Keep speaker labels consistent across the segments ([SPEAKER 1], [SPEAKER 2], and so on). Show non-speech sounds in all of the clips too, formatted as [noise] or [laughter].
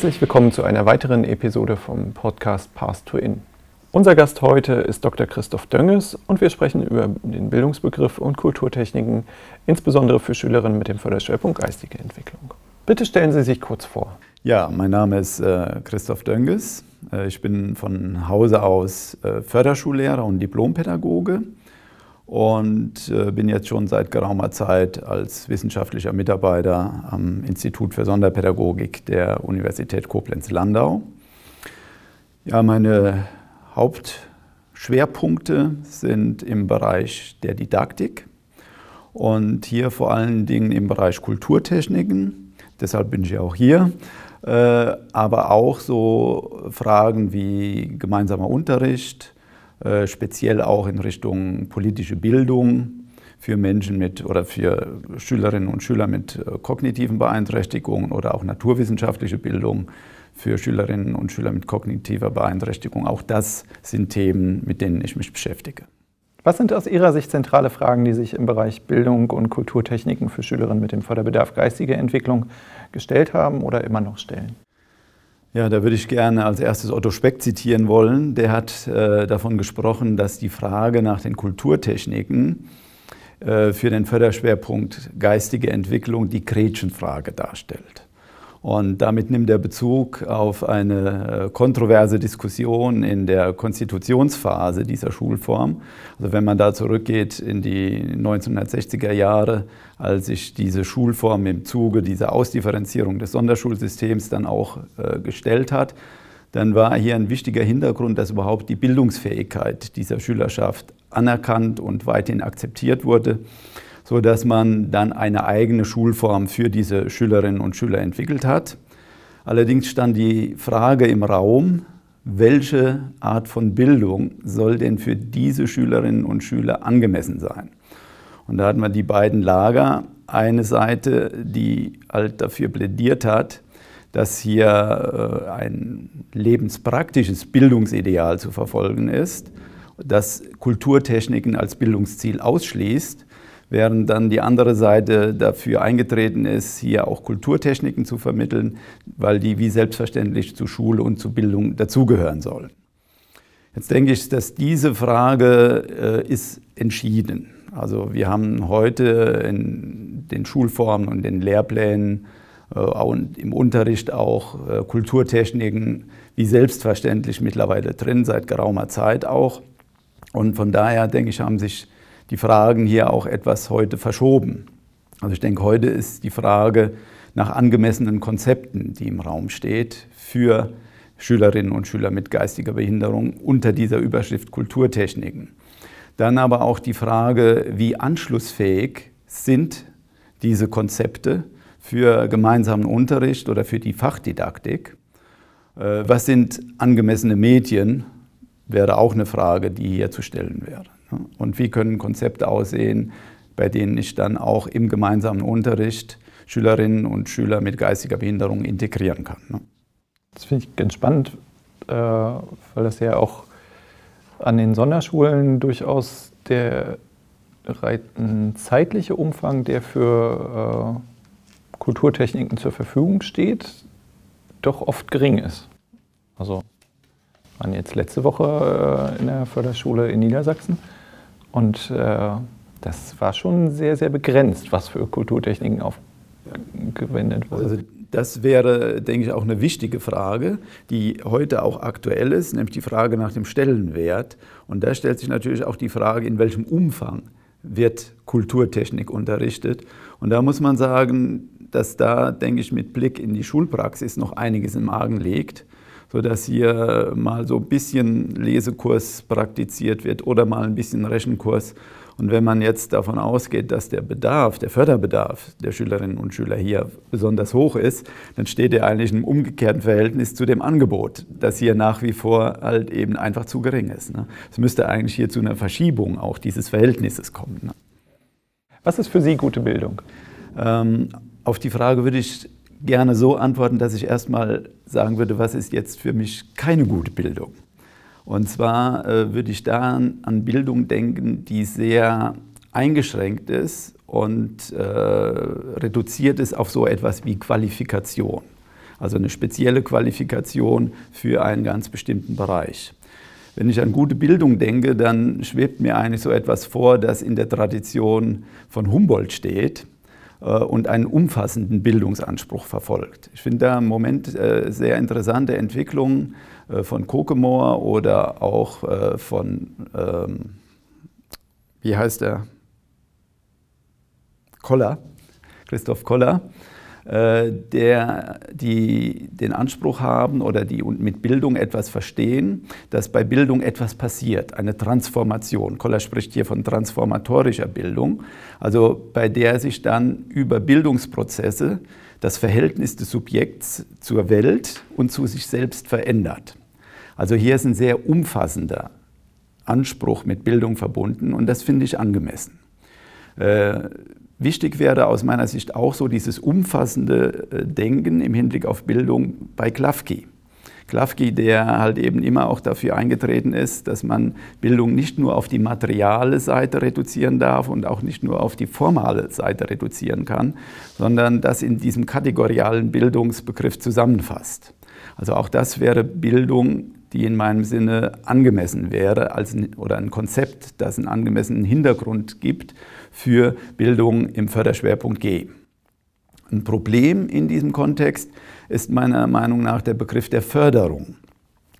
[SPEAKER 1] Herzlich willkommen zu einer weiteren Episode vom Podcast Path to In. Unser Gast heute ist Dr. Christoph Dönges und wir sprechen über den Bildungsbegriff und Kulturtechniken, insbesondere für Schülerinnen mit dem Förderschwerpunkt geistige Entwicklung. Bitte stellen Sie sich kurz vor.
[SPEAKER 2] Ja, mein Name ist äh, Christoph Dönges. Äh, ich bin von Hause aus äh, Förderschullehrer und Diplompädagoge und äh, bin jetzt schon seit geraumer Zeit als wissenschaftlicher Mitarbeiter am Institut für Sonderpädagogik der Universität Koblenz-Landau. Ja, meine Hauptschwerpunkte sind im Bereich der Didaktik und hier vor allen Dingen im Bereich Kulturtechniken. Deshalb bin ich auch hier. Äh, aber auch so Fragen wie gemeinsamer Unterricht, speziell auch in Richtung politische Bildung für Menschen mit oder für Schülerinnen und Schüler mit äh, kognitiven Beeinträchtigungen oder auch naturwissenschaftliche Bildung für Schülerinnen und Schüler mit kognitiver Beeinträchtigung. Auch das sind Themen, mit denen ich mich beschäftige.
[SPEAKER 1] Was sind aus Ihrer Sicht zentrale Fragen, die sich im Bereich Bildung und Kulturtechniken für Schülerinnen mit dem Förderbedarf geistige Entwicklung gestellt haben oder immer noch stellen?
[SPEAKER 2] Ja, da würde ich gerne als erstes Otto Speck zitieren wollen. Der hat äh, davon gesprochen, dass die Frage nach den Kulturtechniken äh, für den Förderschwerpunkt geistige Entwicklung die Gretchenfrage darstellt. Und damit nimmt er Bezug auf eine äh, kontroverse Diskussion in der Konstitutionsphase dieser Schulform. Also wenn man da zurückgeht in die 1960er Jahre, als sich diese Schulform im Zuge dieser Ausdifferenzierung des Sonderschulsystems dann auch äh, gestellt hat, dann war hier ein wichtiger Hintergrund, dass überhaupt die Bildungsfähigkeit dieser Schülerschaft anerkannt und weithin akzeptiert wurde so dass man dann eine eigene Schulform für diese Schülerinnen und Schüler entwickelt hat. Allerdings stand die Frage im Raum, welche Art von Bildung soll denn für diese Schülerinnen und Schüler angemessen sein? Und da hatten wir die beiden Lager. Eine Seite, die halt dafür plädiert hat, dass hier äh, ein lebenspraktisches Bildungsideal zu verfolgen ist, das Kulturtechniken als Bildungsziel ausschließt während dann die andere Seite dafür eingetreten ist, hier auch Kulturtechniken zu vermitteln, weil die wie selbstverständlich zu Schule und zu Bildung dazugehören sollen. Jetzt denke ich, dass diese Frage äh, ist entschieden. Also wir haben heute in den Schulformen und den Lehrplänen äh, und im Unterricht auch äh, Kulturtechniken wie selbstverständlich mittlerweile drin, seit geraumer Zeit auch. Und von daher denke ich, haben sich die Fragen hier auch etwas heute verschoben. Also ich denke, heute ist die Frage nach angemessenen Konzepten, die im Raum steht, für Schülerinnen und Schüler mit geistiger Behinderung unter dieser Überschrift Kulturtechniken. Dann aber auch die Frage, wie anschlussfähig sind diese Konzepte für gemeinsamen Unterricht oder für die Fachdidaktik. Äh, was sind angemessene Medien, wäre auch eine Frage, die hier zu stellen wäre. Und wie können Konzepte aussehen, bei denen ich dann auch im gemeinsamen Unterricht Schülerinnen und Schüler mit geistiger Behinderung integrieren kann. Ne?
[SPEAKER 1] Das finde ich ganz spannend, äh, weil das ja auch an den Sonderschulen durchaus der zeitliche Umfang, der für äh, Kulturtechniken zur Verfügung steht, doch oft gering ist. Also waren jetzt letzte Woche äh, in der Förderschule in Niedersachsen und äh, das war schon sehr, sehr begrenzt, was für Kulturtechniken aufgewendet wurde.
[SPEAKER 2] Also das wäre, denke ich, auch eine wichtige Frage, die heute auch aktuell ist, nämlich die Frage nach dem Stellenwert. Und da stellt sich natürlich auch die Frage, in welchem Umfang wird Kulturtechnik unterrichtet. Und da muss man sagen, dass da, denke ich, mit Blick in die Schulpraxis noch einiges im Argen liegt sodass hier mal so ein bisschen Lesekurs praktiziert wird oder mal ein bisschen Rechenkurs. Und wenn man jetzt davon ausgeht, dass der Bedarf, der Förderbedarf der Schülerinnen und Schüler hier besonders hoch ist, dann steht er eigentlich im umgekehrten Verhältnis zu dem Angebot, das hier nach wie vor halt eben einfach zu gering ist. Ne? Es müsste eigentlich hier zu einer Verschiebung auch dieses Verhältnisses kommen. Ne?
[SPEAKER 1] Was ist für Sie gute Bildung?
[SPEAKER 2] Ähm, auf die Frage würde ich gerne so antworten, dass ich erstmal sagen würde, was ist jetzt für mich keine gute Bildung. Und zwar äh, würde ich da an Bildung denken, die sehr eingeschränkt ist und äh, reduziert ist auf so etwas wie Qualifikation. also eine spezielle Qualifikation für einen ganz bestimmten Bereich. Wenn ich an gute Bildung denke, dann schwebt mir eigentlich so etwas vor, das in der Tradition von Humboldt steht und einen umfassenden Bildungsanspruch verfolgt. Ich finde da im Moment äh, sehr interessante Entwicklungen äh, von Kokemore oder auch von, ähm, wie heißt er, Koller, Christoph Koller, äh, der die den Anspruch haben oder die mit Bildung etwas verstehen, dass bei Bildung etwas passiert, eine Transformation. Koller spricht hier von transformatorischer Bildung, also bei der sich dann über Bildungsprozesse das Verhältnis des Subjekts zur Welt und zu sich selbst verändert. Also hier ist ein sehr umfassender Anspruch mit Bildung verbunden und das finde ich angemessen. Äh, Wichtig wäre aus meiner Sicht auch so dieses umfassende äh, Denken im Hinblick auf Bildung bei Klafki. Klafki, der halt eben immer auch dafür eingetreten ist, dass man Bildung nicht nur auf die materiale Seite reduzieren darf und auch nicht nur auf die formale Seite reduzieren kann, sondern das in diesem kategorialen Bildungsbegriff zusammenfasst. Also auch das wäre Bildung, die in meinem Sinne angemessen wäre, als ein, oder ein Konzept, das einen angemessenen Hintergrund gibt für Bildung im Förderschwerpunkt G. Ein Problem in diesem Kontext ist meiner Meinung nach der Begriff der Förderung,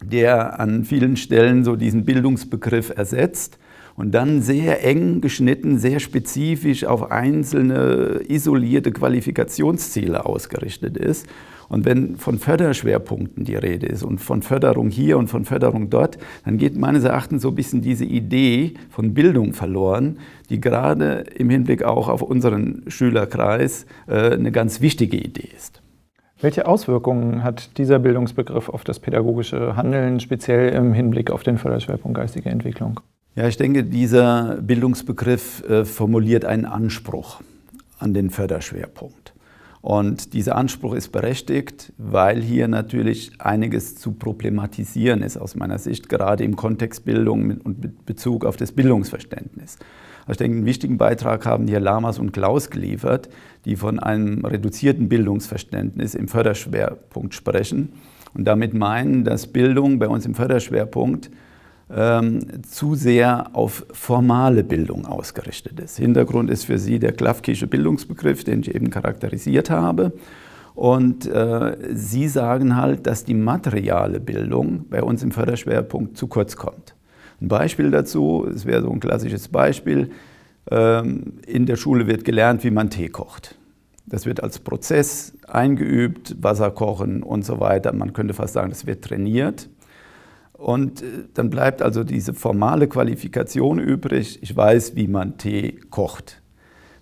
[SPEAKER 2] der an vielen Stellen so diesen Bildungsbegriff ersetzt und dann sehr eng geschnitten, sehr spezifisch auf einzelne isolierte Qualifikationsziele ausgerichtet ist und wenn von Förderschwerpunkten die Rede ist und von Förderung hier und von Förderung dort, dann geht meines Erachtens so ein bisschen diese Idee von Bildung verloren, die gerade im Hinblick auch auf unseren Schülerkreis äh, eine ganz wichtige Idee ist.
[SPEAKER 1] Welche Auswirkungen hat dieser Bildungsbegriff auf das pädagogische Handeln, speziell im Hinblick auf den Förderschwerpunkt geistige Entwicklung?
[SPEAKER 2] Ja, ich denke, dieser Bildungsbegriff äh, formuliert einen Anspruch an den Förderschwerpunkt. Und dieser Anspruch ist berechtigt, weil hier natürlich einiges zu problematisieren ist aus meiner Sicht, gerade im Kontext Bildung und mit Bezug auf das Bildungsverständnis. Also ich denke, einen wichtigen Beitrag haben hier Lamas und Klaus geliefert, die von einem reduzierten Bildungsverständnis im Förderschwerpunkt sprechen und damit meinen, dass Bildung bei uns im Förderschwerpunkt ähm, zu sehr auf formale Bildung ausgerichtet ist. Hintergrund ist für sie der Klafkische Bildungsbegriff, den ich eben charakterisiert habe. Und äh, Sie sagen halt, dass die materiale Bildung bei uns im Förderschwerpunkt zu kurz kommt. Ein Beispiel dazu, es wäre so ein klassisches Beispiel, ähm, in der Schule wird gelernt, wie man Tee kocht. Das wird als Prozess eingeübt, Wasser kochen und so weiter. Man könnte fast sagen, das wird trainiert. Und äh, dann bleibt also diese formale Qualifikation übrig. Ich weiß, wie man Tee kocht.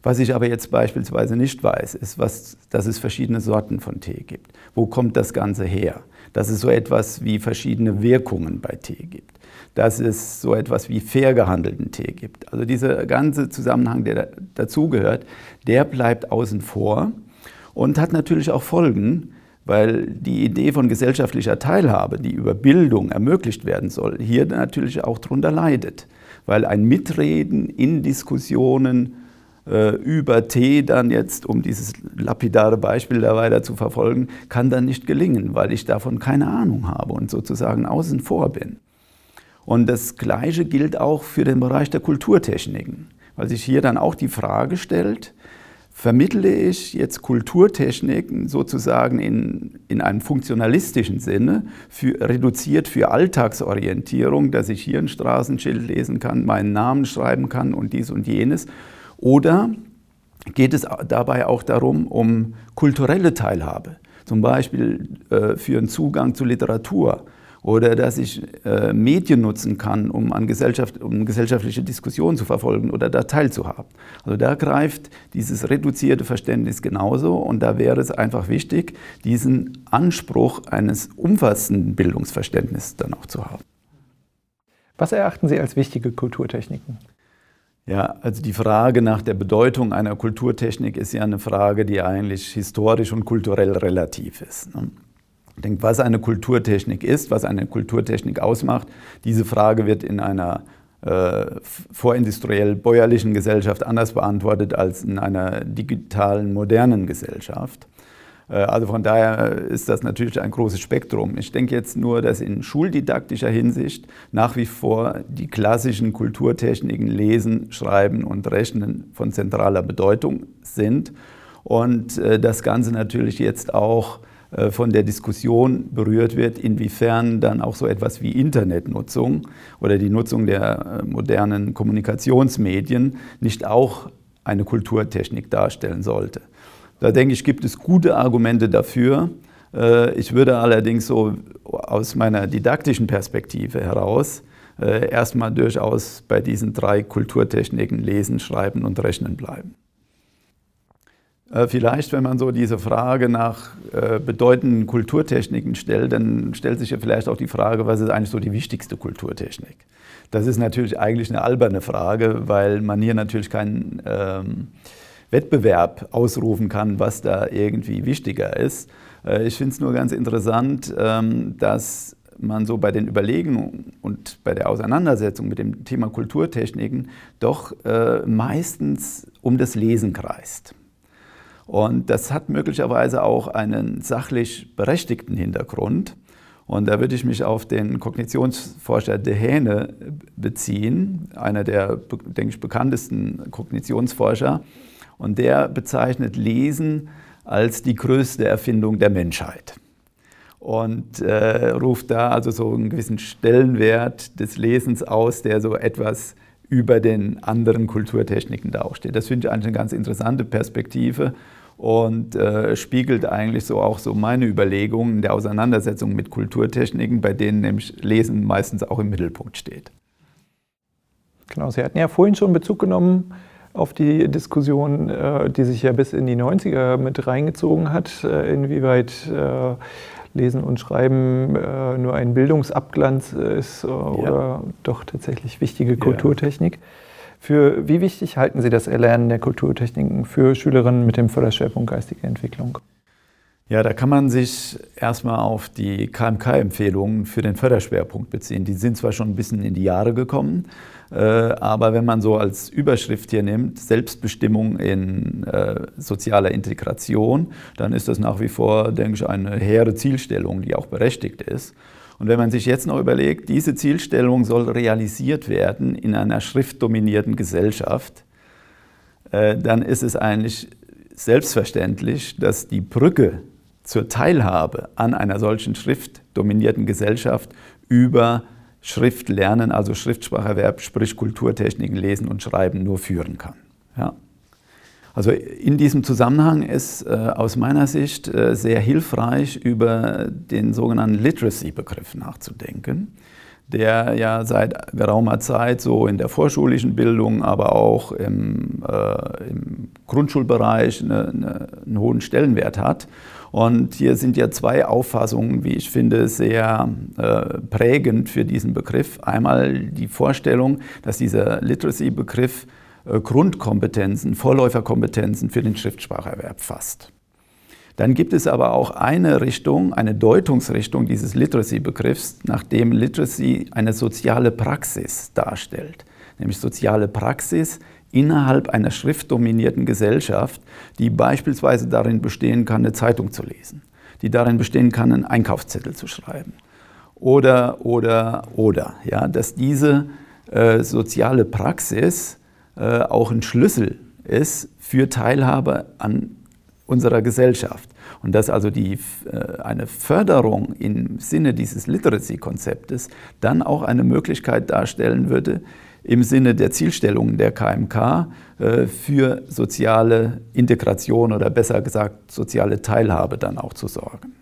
[SPEAKER 2] Was ich aber jetzt beispielsweise nicht weiß, ist, was, dass es verschiedene Sorten von Tee gibt. Wo kommt das Ganze her? Dass es so etwas wie verschiedene Wirkungen bei Tee gibt. Dass es so etwas wie fair gehandelten Tee gibt. Also dieser ganze Zusammenhang, der dazugehört, der bleibt außen vor und hat natürlich auch Folgen, weil die Idee von gesellschaftlicher Teilhabe, die über Bildung ermöglicht werden soll, hier natürlich auch darunter leidet, weil ein Mitreden in Diskussionen äh, über Tee dann jetzt, um dieses lapidare Beispiel da weiter zu verfolgen, kann dann nicht gelingen, weil ich davon keine Ahnung habe und sozusagen außen vor bin. Und das Gleiche gilt auch für den Bereich der Kulturtechniken, weil sich hier dann auch die Frage stellt, vermittle ich jetzt Kulturtechniken sozusagen in, in einem funktionalistischen Sinne, für, reduziert für Alltagsorientierung, dass ich hier ein Straßenschild lesen kann, meinen Namen schreiben kann und dies und jenes. Oder geht es dabei auch darum, um kulturelle Teilhabe, zum Beispiel äh, für einen Zugang zu Literatur oder dass ich äh, Medien nutzen kann, um an Gesellschaft, um gesellschaftliche Diskussionen zu verfolgen oder da teilzuhaben. Also da greift dieses reduzierte Verständnis genauso und da wäre es einfach wichtig, diesen Anspruch eines umfassenden Bildungsverständnisses dann auch zu haben.
[SPEAKER 1] Was erachten Sie als wichtige Kulturtechniken?
[SPEAKER 2] Ja, also die Frage nach der Bedeutung einer Kulturtechnik ist ja eine Frage, die eigentlich historisch und kulturell relativ ist. Ne? Denkt, was eine Kulturtechnik ist, was eine Kulturtechnik ausmacht. Diese Frage wird in einer äh, vorindustriell bäuerlichen Gesellschaft anders beantwortet als in einer digitalen modernen Gesellschaft. Äh, also von daher ist das natürlich ein großes Spektrum. Ich denke jetzt nur, dass in schuldidaktischer Hinsicht nach wie vor die klassischen Kulturtechniken Lesen, Schreiben und Rechnen von zentraler Bedeutung sind und äh, das Ganze natürlich jetzt auch von der Diskussion berührt wird, inwiefern dann auch so etwas wie Internetnutzung oder die Nutzung der modernen Kommunikationsmedien nicht auch eine Kulturtechnik darstellen sollte. Da denke ich, gibt es gute Argumente dafür. Äh, ich würde allerdings so aus meiner didaktischen Perspektive heraus äh, erstmal durchaus bei diesen drei Kulturtechniken lesen, schreiben und rechnen bleiben. Äh, vielleicht, wenn man so diese Frage nach bedeutenden Kulturtechniken stellt, dann stellt sich ja vielleicht auch die Frage, was ist eigentlich so die wichtigste Kulturtechnik? Das ist natürlich eigentlich eine alberne Frage, weil man hier natürlich keinen ähm, Wettbewerb ausrufen kann, was da irgendwie wichtiger ist. Äh, ich finde es nur ganz interessant, ähm, dass man so bei den Überlegungen und bei der Auseinandersetzung mit dem Thema Kulturtechniken doch äh, meistens um das Lesen kreist. Und das hat möglicherweise auch einen sachlich berechtigten Hintergrund. Und da würde ich mich auf den Kognitionsforscher Dehane beziehen, einer der, denke ich, bekanntesten Kognitionsforscher. Und der bezeichnet Lesen als die größte Erfindung der Menschheit. Und äh, ruft da also so einen gewissen Stellenwert des Lesens aus, der so etwas über den anderen Kulturtechniken da auch steht. Das finde ich eigentlich eine ganz interessante Perspektive und äh, spiegelt eigentlich so auch so meine Überlegungen der Auseinandersetzung mit Kulturtechniken, bei denen nämlich Lesen meistens auch im Mittelpunkt steht.
[SPEAKER 1] Genau, Sie hatten ja vorhin schon Bezug genommen auf die Diskussion, äh, die sich ja bis in die 90er mit reingezogen hat, äh, inwieweit äh, Lesen und Schreiben nur ein Bildungsabglanz ist oder ja. doch tatsächlich wichtige Kulturtechnik. Ja. Für wie wichtig halten Sie das Erlernen der Kulturtechniken für Schülerinnen mit dem Förderschwerpunkt geistige Entwicklung?
[SPEAKER 2] Ja, da kann man sich erstmal auf die KMK-Empfehlungen für den Förderschwerpunkt beziehen. Die sind zwar schon ein bisschen in die Jahre gekommen, äh, aber wenn man so als Überschrift hier nimmt, Selbstbestimmung in äh, sozialer Integration, dann ist das nach wie vor, denke ich, eine hehre Zielstellung, die auch berechtigt ist. Und wenn man sich jetzt noch überlegt, diese Zielstellung soll realisiert werden in einer schriftdominierten Gesellschaft, äh, dann ist es eigentlich selbstverständlich, dass die Brücke zur Teilhabe an einer solchen schriftdominierten Gesellschaft über Schriftlernen, also Schriftspracherwerb, sprich Kulturtechniken, Lesen und Schreiben nur führen kann. Ja. Also in diesem Zusammenhang ist äh, aus meiner Sicht äh, sehr hilfreich, über den sogenannten Literacy-Begriff nachzudenken, der ja seit geraumer Zeit so in der vorschulischen Bildung, aber auch im, äh, im Grundschulbereich eine, eine, einen hohen Stellenwert hat und hier sind ja zwei Auffassungen, wie ich finde, sehr äh, prägend für diesen Begriff. Einmal die Vorstellung, dass dieser Literacy-Begriff Grundkompetenzen, Vorläuferkompetenzen für den Schriftspracherwerb fasst. Dann gibt es aber auch eine Richtung, eine Deutungsrichtung dieses Literacy-Begriffs, nachdem Literacy eine soziale Praxis darstellt. Nämlich soziale Praxis innerhalb einer schriftdominierten Gesellschaft, die beispielsweise darin bestehen kann, eine Zeitung zu lesen, die darin bestehen kann, einen Einkaufszettel zu schreiben. Oder, oder, oder. Ja, dass diese äh, soziale Praxis äh, auch ein Schlüssel ist für Teilhabe an unserer Gesellschaft. Und dass also die, äh, eine Förderung im Sinne dieses Literacy-Konzeptes dann auch eine Möglichkeit darstellen würde, im Sinne der Zielstellungen der KMK äh, für soziale Integration oder besser gesagt soziale Teilhabe dann auch zu sorgen.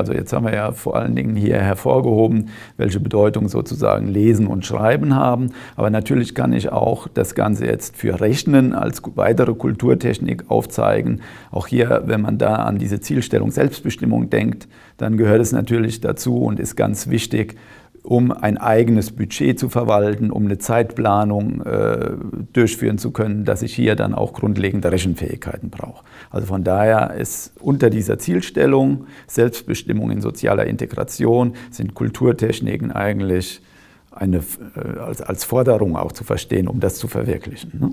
[SPEAKER 2] Also jetzt haben wir ja vor allen Dingen hier hervorgehoben, welche Bedeutung sozusagen Lesen und Schreiben haben. Aber natürlich kann ich auch das Ganze jetzt für Rechnen als weitere Kulturtechnik aufzeigen. Auch hier, wenn man da an diese Zielstellung Selbstbestimmung denkt, dann gehört es natürlich dazu und ist ganz wichtig, um ein eigenes Budget zu verwalten, um eine Zeitplanung äh, durchführen zu können, dass ich hier dann auch grundlegende Rechenfähigkeiten brauche. Also von daher ist unter dieser Zielstellung Selbstbestimmung in sozialer Integration sind Kulturtechniken eigentlich eine, äh, als, als Forderung auch zu verstehen, um das zu verwirklichen. Ne?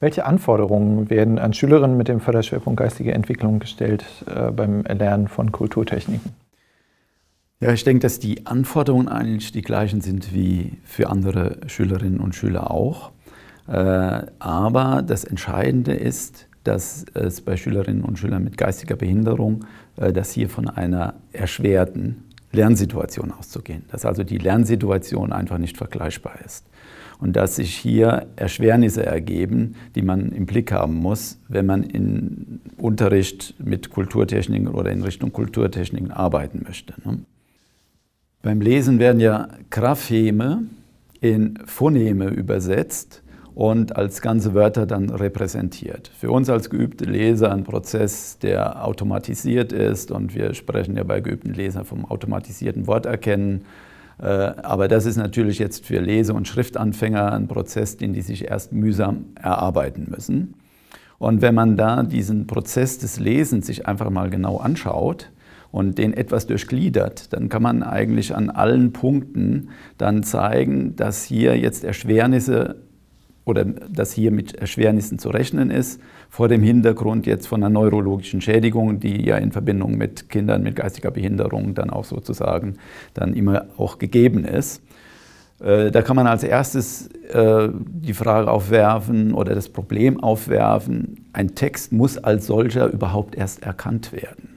[SPEAKER 1] Welche Anforderungen werden an Schülerinnen mit dem Förderschwerpunkt geistige Entwicklung gestellt äh, beim Erlernen von Kulturtechniken?
[SPEAKER 2] Ja, ich denke, dass die Anforderungen eigentlich die gleichen sind wie für andere Schülerinnen und Schüler auch. Äh, aber das Entscheidende ist, dass es bei Schülerinnen und Schülern mit geistiger Behinderung, äh, dass hier von einer erschwerten Lernsituation auszugehen, dass also die Lernsituation einfach nicht vergleichbar ist und dass sich hier Erschwernisse ergeben, die man im Blick haben muss, wenn man in Unterricht mit Kulturtechniken oder in Richtung Kulturtechniken arbeiten möchte. Ne? Beim Lesen werden ja Grapheme in Phoneme übersetzt und als ganze Wörter dann repräsentiert. Für uns als geübte Leser ein Prozess, der automatisiert ist und wir sprechen ja bei geübten Lesern vom automatisierten Worterkennen. Äh, aber das ist natürlich jetzt für Lese- und Schriftanfänger ein Prozess, den die sich erst mühsam erarbeiten müssen. Und wenn man da diesen Prozess des Lesens sich einfach mal genau anschaut, und den etwas durchgliedert, dann kann man eigentlich an allen Punkten dann zeigen, dass hier jetzt Erschwernisse oder dass hier mit Erschwernissen zu rechnen ist, vor dem Hintergrund jetzt von einer neurologischen Schädigung, die ja in Verbindung mit Kindern mit geistiger Behinderung dann auch sozusagen dann immer auch gegeben ist. Äh, da kann man als erstes äh, die Frage aufwerfen oder das Problem aufwerfen, ein Text muss als solcher überhaupt erst erkannt werden.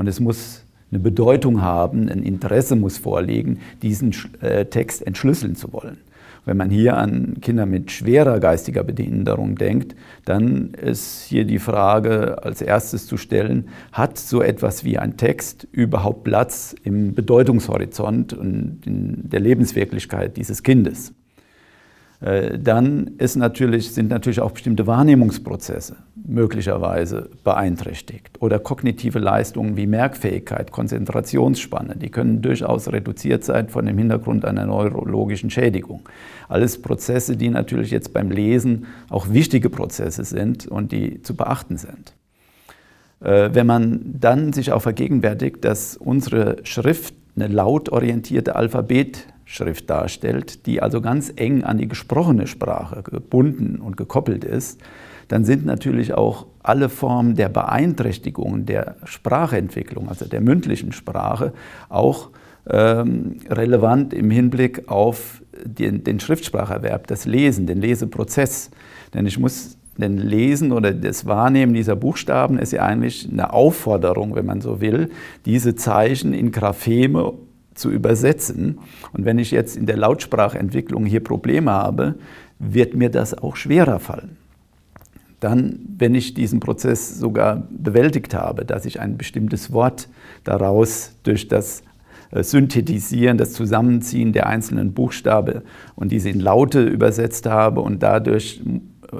[SPEAKER 2] Und es muss eine Bedeutung haben, ein Interesse muss vorliegen, diesen äh, Text entschlüsseln zu wollen. Wenn man hier an Kinder mit schwerer geistiger Behinderung denkt, dann ist hier die Frage als erstes zu stellen, hat so etwas wie ein Text überhaupt Platz im Bedeutungshorizont und in der Lebenswirklichkeit dieses Kindes? Äh, dann natürlich, sind natürlich auch bestimmte Wahrnehmungsprozesse möglicherweise beeinträchtigt oder kognitive Leistungen wie Merkfähigkeit, Konzentrationsspanne, die können durchaus reduziert sein von dem Hintergrund einer neurologischen Schädigung. Alles Prozesse, die natürlich jetzt beim Lesen auch wichtige Prozesse sind und die zu beachten sind. Äh, wenn man dann sich auch vergegenwärtigt, dass unsere Schrift eine lautorientierte Alphabet Schrift darstellt, die also ganz eng an die gesprochene Sprache gebunden und gekoppelt ist, dann sind natürlich auch alle Formen der Beeinträchtigung der Sprachentwicklung, also der mündlichen Sprache, auch ähm, relevant im Hinblick auf den, den Schriftspracherwerb, das Lesen, den Leseprozess. Denn ich muss denn Lesen oder das Wahrnehmen dieser Buchstaben ist ja eigentlich eine Aufforderung, wenn man so will, diese Zeichen in Grapheme zu übersetzen. Und wenn ich jetzt in der Lautsprachentwicklung hier Probleme habe, wird mir das auch schwerer fallen. Dann, wenn ich diesen Prozess sogar bewältigt habe, dass ich ein bestimmtes Wort daraus durch das äh, Synthetisieren, das Zusammenziehen der einzelnen Buchstaben und diese in Laute übersetzt habe und dadurch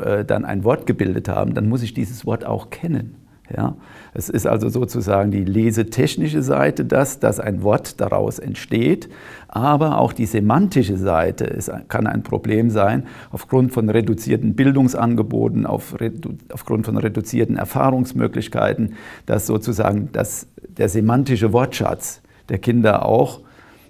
[SPEAKER 2] äh, dann ein Wort gebildet habe, dann muss ich dieses Wort auch kennen. Ja? Es ist also sozusagen die lesetechnische Seite, das, dass ein Wort daraus entsteht, aber auch die semantische Seite ist, kann ein Problem sein, aufgrund von reduzierten Bildungsangeboten, auf, aufgrund von reduzierten Erfahrungsmöglichkeiten, dass sozusagen das, der semantische Wortschatz der Kinder auch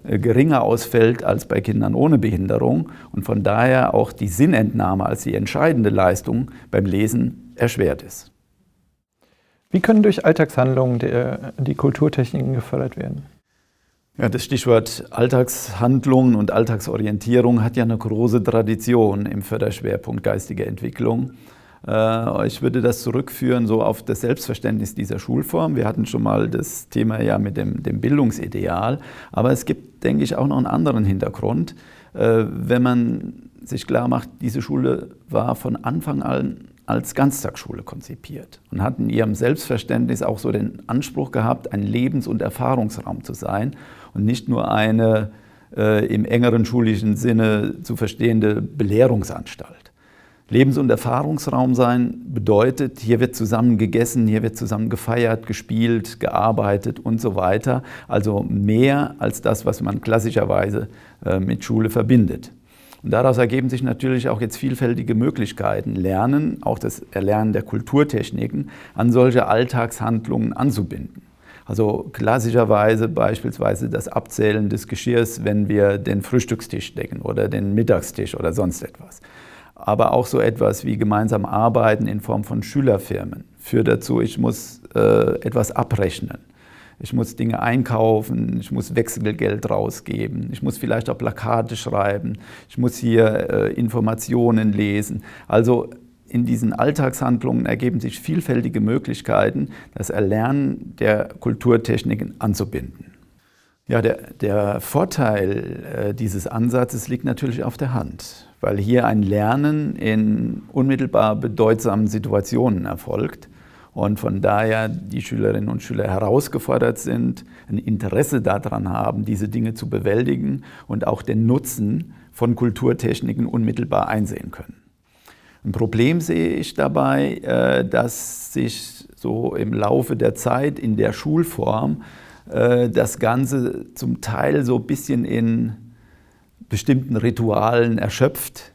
[SPEAKER 2] äh, geringer ausfällt als bei Kindern ohne Behinderung und von daher auch die Sinnentnahme als die entscheidende Leistung beim Lesen erschwert ist.
[SPEAKER 1] Wie können durch Alltagshandlungen der, die Kulturtechniken gefördert werden?
[SPEAKER 2] Ja, das Stichwort Alltagshandlungen und Alltagsorientierung hat ja eine große Tradition im Förderschwerpunkt geistige Entwicklung. Äh, ich würde das zurückführen so auf das Selbstverständnis dieser Schulform. Wir hatten schon mal das Thema ja mit dem, dem Bildungsideal, aber es gibt, denke ich, auch noch einen anderen Hintergrund. Äh, wenn man sich klar macht, diese Schule war von Anfang an als Ganztagsschule konzipiert und hat in ihrem Selbstverständnis auch so den Anspruch gehabt, ein Lebens- und Erfahrungsraum zu sein und nicht nur eine äh, im engeren schulischen Sinne zu verstehende Belehrungsanstalt. Lebens- und Erfahrungsraum sein bedeutet, hier wird zusammen gegessen, hier wird zusammen gefeiert, gespielt, gearbeitet und so weiter. Also mehr als das, was man klassischerweise äh, mit Schule verbindet. Und daraus ergeben sich natürlich auch jetzt vielfältige Möglichkeiten, Lernen, auch das Erlernen der Kulturtechniken, an solche Alltagshandlungen anzubinden. Also klassischerweise beispielsweise das Abzählen des Geschirrs, wenn wir den Frühstückstisch decken oder den Mittagstisch oder sonst etwas. aber auch so etwas wie gemeinsam arbeiten in Form von Schülerfirmen führt dazu, ich muss äh, etwas abrechnen. Ich muss Dinge einkaufen, ich muss Wechselgeld rausgeben, ich muss vielleicht auch Plakate schreiben, ich muss hier äh, Informationen lesen. Also in diesen Alltagshandlungen ergeben sich vielfältige Möglichkeiten, das Erlernen der Kulturtechniken anzubinden. Ja, der, der Vorteil äh, dieses Ansatzes liegt natürlich auf der Hand, weil hier ein Lernen in unmittelbar bedeutsamen Situationen erfolgt und von daher die Schülerinnen und Schüler herausgefordert sind, ein Interesse daran haben, diese Dinge zu bewältigen und auch den Nutzen von Kulturtechniken unmittelbar einsehen können. Ein Problem sehe ich dabei, äh, dass sich so im Laufe der Zeit in der Schulform äh, das Ganze zum Teil so ein bisschen in bestimmten Ritualen erschöpft,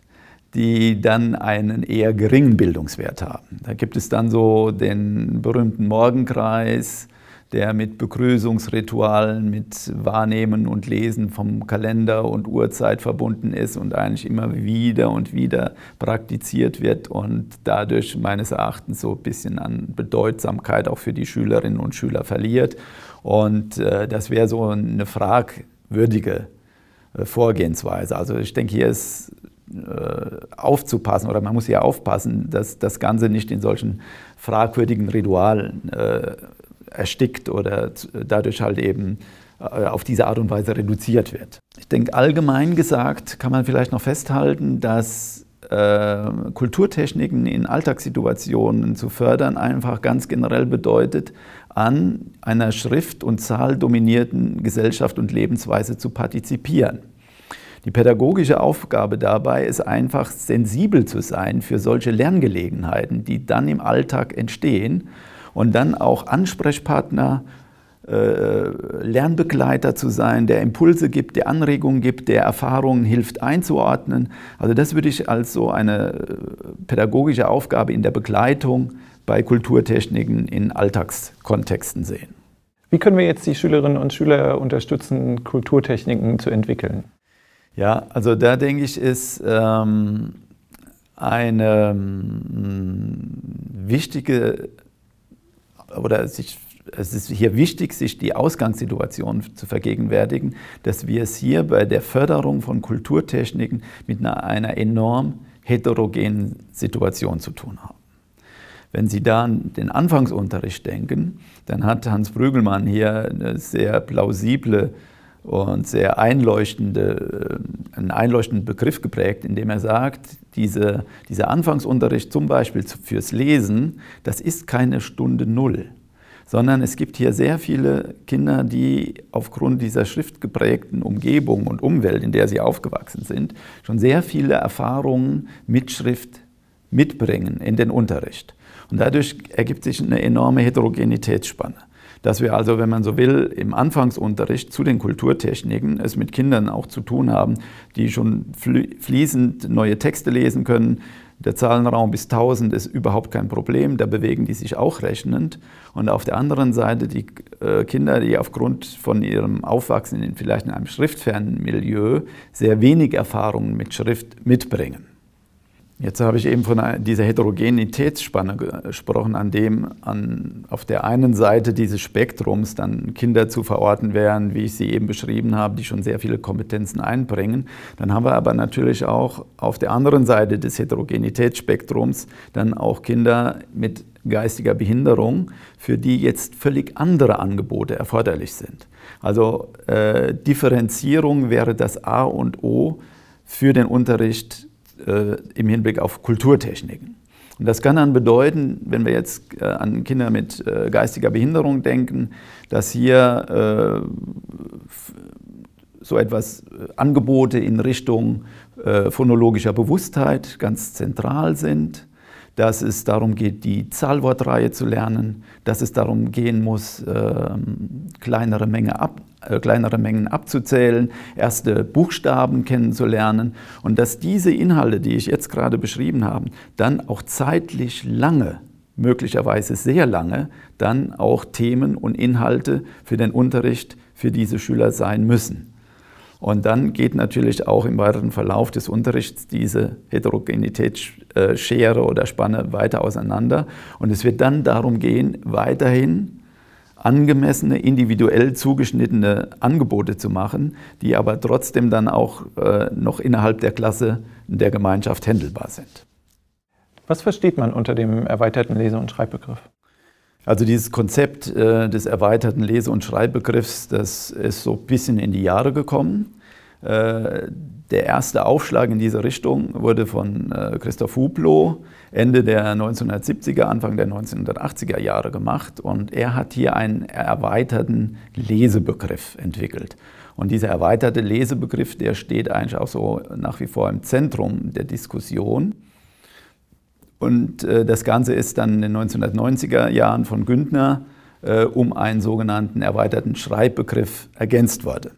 [SPEAKER 2] die dann einen eher geringen Bildungswert haben. Da gibt es dann so den berühmten Morgenkreis, der mit Begrüßungsritualen, mit Wahrnehmen und Lesen vom Kalender und Uhrzeit verbunden ist und eigentlich immer wieder und wieder praktiziert wird und dadurch meines Erachtens so ein bisschen an Bedeutsamkeit auch für die Schülerinnen und Schüler verliert. Und äh, das wäre so eine fragwürdige äh, Vorgehensweise. Also ich denke, hier ist aufzupassen oder man muss hier aufpassen, dass das Ganze nicht in solchen fragwürdigen Ritualen äh, erstickt oder dadurch halt eben äh, auf diese Art und Weise reduziert wird. Ich denke, allgemein gesagt kann man vielleicht noch festhalten, dass äh, Kulturtechniken in Alltagssituationen zu fördern einfach ganz generell bedeutet, an einer schrift- und zahldominierten Gesellschaft und Lebensweise zu partizipieren. Die pädagogische Aufgabe dabei ist einfach sensibel zu sein für solche Lerngelegenheiten, die dann im Alltag entstehen und dann auch Ansprechpartner, äh, Lernbegleiter zu sein, der Impulse gibt, der Anregungen gibt, der Erfahrungen hilft einzuordnen. Also das würde ich als so eine äh, pädagogische Aufgabe in der Begleitung bei Kulturtechniken in Alltagskontexten sehen.
[SPEAKER 1] Wie können wir jetzt die Schülerinnen und Schüler unterstützen, Kulturtechniken zu entwickeln?
[SPEAKER 2] Ja, also da denke ich, ist ähm, eine ähm, wichtige oder sich, es ist hier wichtig, sich die Ausgangssituation zu vergegenwärtigen, dass wir es hier bei der Förderung von Kulturtechniken mit einer, einer enorm heterogenen Situation zu tun haben. Wenn Sie da an den Anfangsunterricht denken, dann hat Hans Brügelmann hier eine sehr plausible und sehr einleuchtende, äh, einen einleuchtenden Begriff geprägt, indem er sagt, diese, dieser Anfangsunterricht zum Beispiel fürs Lesen, das ist keine Stunde Null, sondern es gibt hier sehr viele Kinder, die aufgrund dieser schriftgeprägten Umgebung und Umwelt, in der sie aufgewachsen sind, schon sehr viele Erfahrungen mit Schrift mitbringen in den Unterricht. Und dadurch ergibt sich eine enorme Heterogenitätsspanne dass wir also, wenn man so will, im Anfangsunterricht zu den Kulturtechniken es mit Kindern auch zu tun haben, die schon fließend neue Texte lesen können. Der Zahlenraum bis 1000 ist überhaupt kein Problem, da bewegen die sich auch rechnend. Und auf der anderen Seite die äh, Kinder, die aufgrund von ihrem Aufwachsen in vielleicht in einem schriftfernen Milieu sehr wenig Erfahrungen mit Schrift mitbringen. Jetzt habe ich eben von dieser Heterogenitätsspanne gesprochen, an dem an, auf der einen Seite dieses Spektrums dann Kinder zu verorten wären, wie ich sie eben beschrieben habe, die schon sehr viele Kompetenzen einbringen. Dann haben wir aber natürlich auch auf der anderen Seite des Heterogenitätsspektrums dann auch Kinder mit geistiger Behinderung, für die jetzt völlig andere Angebote erforderlich sind. Also äh, Differenzierung wäre das A und O für den Unterricht äh, im Hinblick auf Kulturtechniken. Und das kann dann bedeuten, wenn wir jetzt äh, an Kinder mit äh, geistiger Behinderung denken, dass hier äh, so etwas äh, Angebote in Richtung äh, phonologischer Bewusstheit ganz zentral sind dass es darum geht, die Zahlwortreihe zu lernen, dass es darum gehen muss, ähm, kleinere, Menge ab, äh, kleinere Mengen abzuzählen, erste Buchstaben kennenzulernen und dass diese Inhalte, die ich jetzt gerade beschrieben habe, dann auch zeitlich lange möglicherweise sehr lange dann auch Themen und Inhalte für den Unterricht für diese Schüler sein müssen. Und dann geht natürlich auch im weiteren Verlauf des Unterrichts diese Heterogenitätsschere oder Spanne weiter auseinander. Und es wird dann darum gehen, weiterhin angemessene, individuell zugeschnittene Angebote zu machen, die aber trotzdem dann auch äh, noch innerhalb der Klasse der Gemeinschaft händelbar sind.
[SPEAKER 1] Was versteht man unter dem erweiterten Lese- und Schreibbegriff?
[SPEAKER 2] Also dieses Konzept äh, des erweiterten Lese- und Schreibbegriffs, das ist so ein bisschen in die Jahre gekommen. Äh, der erste Aufschlag in diese Richtung wurde von äh, Christoph Hublow Ende der 1970er, Anfang der 1980er Jahre gemacht und er hat hier einen erweiterten Lesebegriff entwickelt. Und dieser erweiterte Lesebegriff, der steht eigentlich auch so nach wie vor im Zentrum der Diskussion. Und äh, das Ganze ist dann in den 1990er Jahren von Günther um einen sogenannten erweiterten Schreibbegriff ergänzt worden.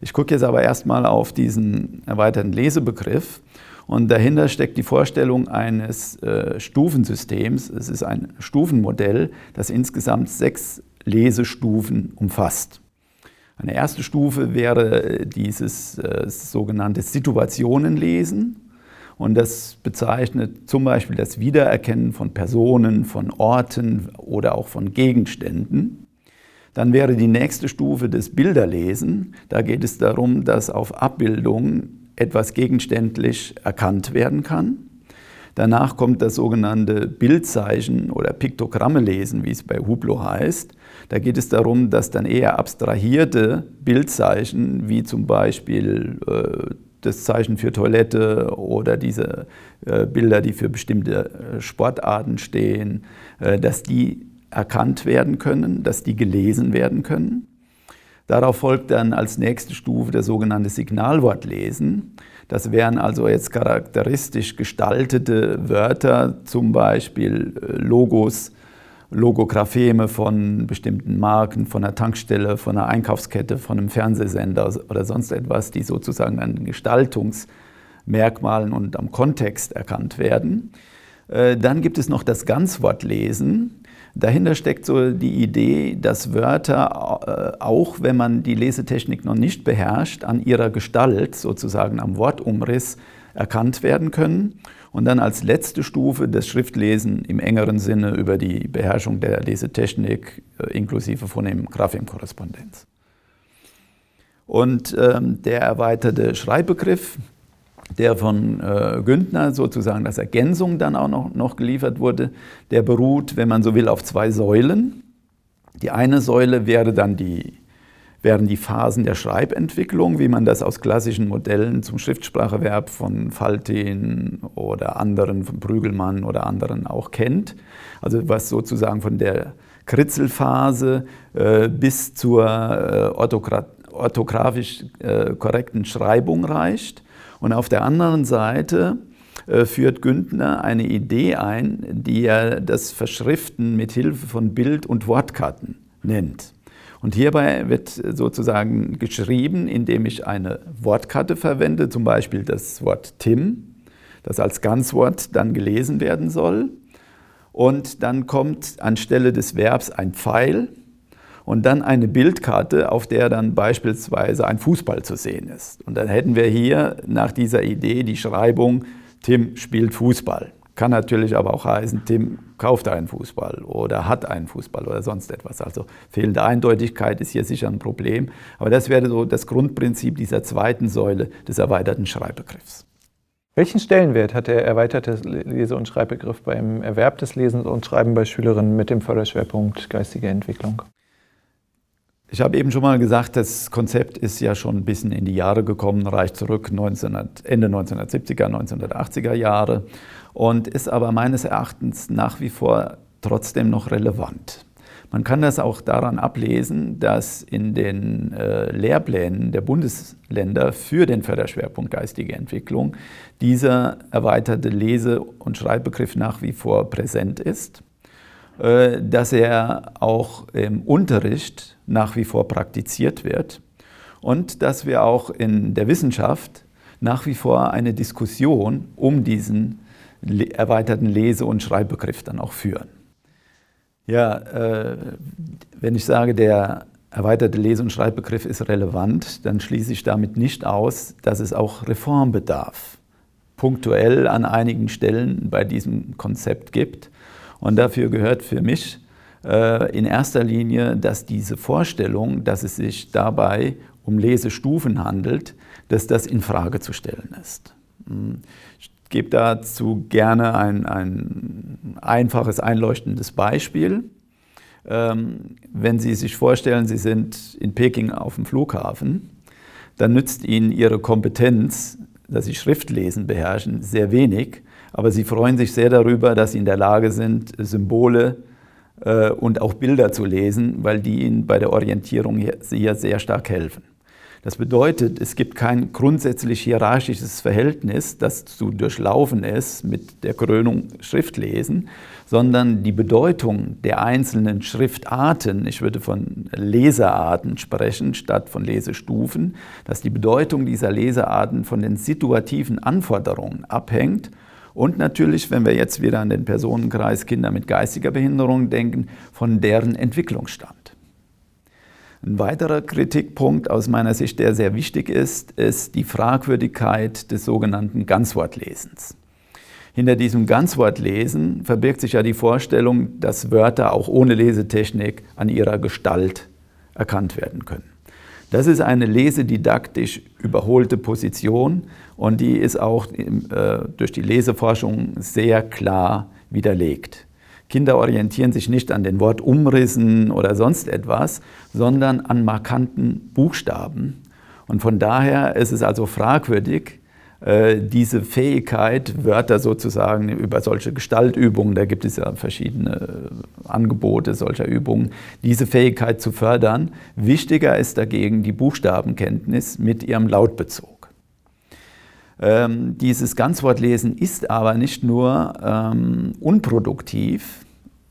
[SPEAKER 2] Ich gucke jetzt aber erstmal auf diesen erweiterten Lesebegriff und dahinter steckt die Vorstellung eines äh, Stufensystems. Es ist ein Stufenmodell, das insgesamt sechs Lesestufen umfasst. Eine erste Stufe wäre dieses äh, sogenannte Situationenlesen. Und das bezeichnet zum Beispiel das Wiedererkennen von Personen, von Orten oder auch von Gegenständen. Dann wäre die nächste Stufe des Bilderlesen. Da geht es darum, dass auf Abbildungen etwas gegenständlich erkannt werden kann. Danach kommt das sogenannte Bildzeichen oder Piktogramme lesen, wie es bei Hublot heißt. Da geht es darum, dass dann eher abstrahierte Bildzeichen, wie zum Beispiel äh, das Zeichen für Toilette oder diese äh, Bilder, die für bestimmte äh, Sportarten stehen, äh, dass die erkannt werden können, dass die gelesen werden können. Darauf folgt dann als nächste Stufe das sogenannte Signalwortlesen. Das wären also jetzt charakteristisch gestaltete Wörter, zum Beispiel äh, Logos, Logographeme von bestimmten Marken, von einer Tankstelle, von einer Einkaufskette, von einem Fernsehsender oder sonst etwas, die sozusagen an Gestaltungsmerkmalen und am Kontext erkannt werden. Äh, dann gibt es noch das Ganzwortlesen. Dahinter steckt so die Idee, dass Wörter, äh, auch wenn man die Lesetechnik noch nicht beherrscht, an ihrer Gestalt, sozusagen am Wortumriss, erkannt werden können. Und dann als letzte Stufe das Schriftlesen im engeren Sinne über die Beherrschung der Lesetechnik äh, inklusive von dem Graphemkorrespondenz. Und ähm, der erweiterte Schreibbegriff, der von äh, Günther sozusagen als Ergänzung dann auch noch, noch geliefert wurde, der beruht, wenn man so will, auf zwei Säulen. Die eine Säule wäre dann die, wären die Phasen der Schreibentwicklung, wie man das aus klassischen Modellen zum Schriftspracheverb von Faltin oder anderen, von Prügelmann oder anderen auch kennt. Also was sozusagen von der Kritzelphase äh, bis zur äh, orthografisch äh, korrekten Schreibung reicht. Und auf der anderen Seite äh, führt Günther eine Idee ein, die er das Verschriften mit Hilfe von Bild- und Wortkarten nennt. Und hierbei wird sozusagen geschrieben, indem ich eine Wortkarte verwende, zum Beispiel das Wort Tim, das als Ganzwort dann gelesen werden soll. Und dann kommt anstelle des Verbs ein Pfeil und dann eine Bildkarte, auf der dann beispielsweise ein Fußball zu sehen ist. Und dann hätten wir hier nach dieser Idee die Schreibung, Tim spielt Fußball. Kann natürlich aber auch heißen, Tim kauft einen Fußball oder hat einen Fußball oder sonst etwas. Also fehlende Eindeutigkeit ist hier sicher ein Problem. Aber das wäre so das Grundprinzip dieser zweiten Säule des erweiterten Schreibbegriffs.
[SPEAKER 1] Welchen Stellenwert hat der erweiterte Lese- und Schreibbegriff beim Erwerb des Lesens und Schreiben bei Schülerinnen mit dem Förderschwerpunkt geistige Entwicklung?
[SPEAKER 2] Ich habe eben schon mal gesagt, das Konzept ist ja schon ein bisschen in die Jahre gekommen, reicht zurück 1900, Ende 1970er, 1980er Jahre und ist aber meines Erachtens nach wie vor trotzdem noch relevant. Man kann das auch daran ablesen, dass in den äh, Lehrplänen der Bundesländer für den Förderschwerpunkt geistige Entwicklung dieser erweiterte Lese- und Schreibbegriff nach wie vor präsent ist. Äh, dass er auch im Unterricht nach wie vor praktiziert wird und dass wir auch in der Wissenschaft nach wie vor eine Diskussion um diesen erweiterten Lese- und Schreibbegriff dann auch führen. Ja, äh, wenn ich sage, der erweiterte Lese- und Schreibbegriff ist relevant, dann schließe ich damit nicht aus, dass es auch Reformbedarf punktuell an einigen Stellen bei diesem Konzept gibt. Und dafür gehört für mich in erster Linie, dass diese Vorstellung, dass es sich dabei um Lesestufen handelt, dass das in Frage zu stellen ist. Hm. Ich gebe dazu gerne ein, ein einfaches, einleuchtendes Beispiel. Ähm, wenn Sie sich vorstellen, Sie sind in Peking auf dem Flughafen, dann nützt Ihnen Ihre Kompetenz, dass Sie Schriftlesen beherrschen, sehr wenig, aber Sie freuen sich sehr darüber, dass Sie in der Lage sind, Symbole äh, und auch Bilder zu lesen, weil die Ihnen bei der Orientierung hier, hier sehr stark helfen. Das bedeutet, es gibt kein grundsätzlich hierarchisches Verhältnis, das zu durchlaufen ist mit der Krönung Schriftlesen, sondern die Bedeutung der einzelnen Schriftarten, ich würde von Lesearten sprechen statt von Lesestufen, dass die Bedeutung dieser Lesearten von den situativen Anforderungen abhängt und natürlich, wenn wir jetzt wieder an den Personenkreis Kinder mit geistiger Behinderung denken, von deren Entwicklungsstand. Ein weiterer Kritikpunkt aus meiner Sicht, der sehr wichtig ist, ist die Fragwürdigkeit des sogenannten Ganzwortlesens. Hinter diesem Ganzwortlesen verbirgt sich ja die Vorstellung, dass Wörter auch ohne Lesetechnik an ihrer Gestalt erkannt werden können. Das ist eine lesedidaktisch überholte Position und die ist auch äh, durch die Leseforschung sehr klar widerlegt. Kinder orientieren sich nicht an den Wortumrissen oder sonst etwas, sondern an markanten Buchstaben. Und von daher ist es also fragwürdig, äh, diese Fähigkeit, Wörter sozusagen über solche Gestaltübungen, da gibt es ja verschiedene Angebote solcher Übungen, diese Fähigkeit zu fördern. Wichtiger ist dagegen die Buchstabenkenntnis mit ihrem Lautbezug. Ähm, dieses Ganzwortlesen ist aber nicht nur ähm, unproduktiv,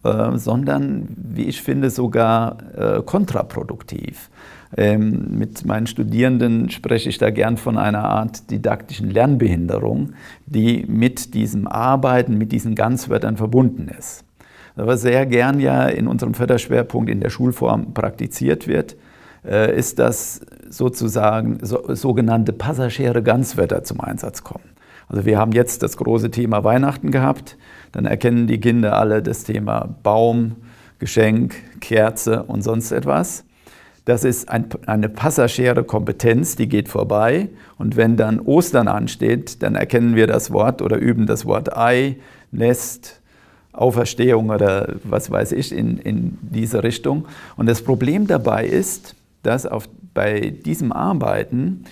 [SPEAKER 2] äh, sondern, wie ich finde, sogar äh, kontraproduktiv. Ähm, mit meinen Studierenden spreche ich da gern von einer Art didaktischen Lernbehinderung, die mit diesem Arbeiten, mit diesen Ganzwörtern verbunden ist. Was sehr gern ja in unserem Förderschwerpunkt in der Schulform praktiziert wird, ist, dass sozusagen so, sogenannte passagiere Ganzwörter zum Einsatz kommen. Also wir haben jetzt das große Thema Weihnachten gehabt, dann erkennen die Kinder alle das Thema Baum, Geschenk, Kerze und sonst etwas. Das ist ein, eine passagiere Kompetenz, die geht vorbei. Und wenn dann Ostern ansteht, dann erkennen wir das Wort oder üben das Wort Ei, Nest, Auferstehung oder was weiß ich in, in diese Richtung. Und das Problem dabei ist, dass auf, bei diesem Arbeiten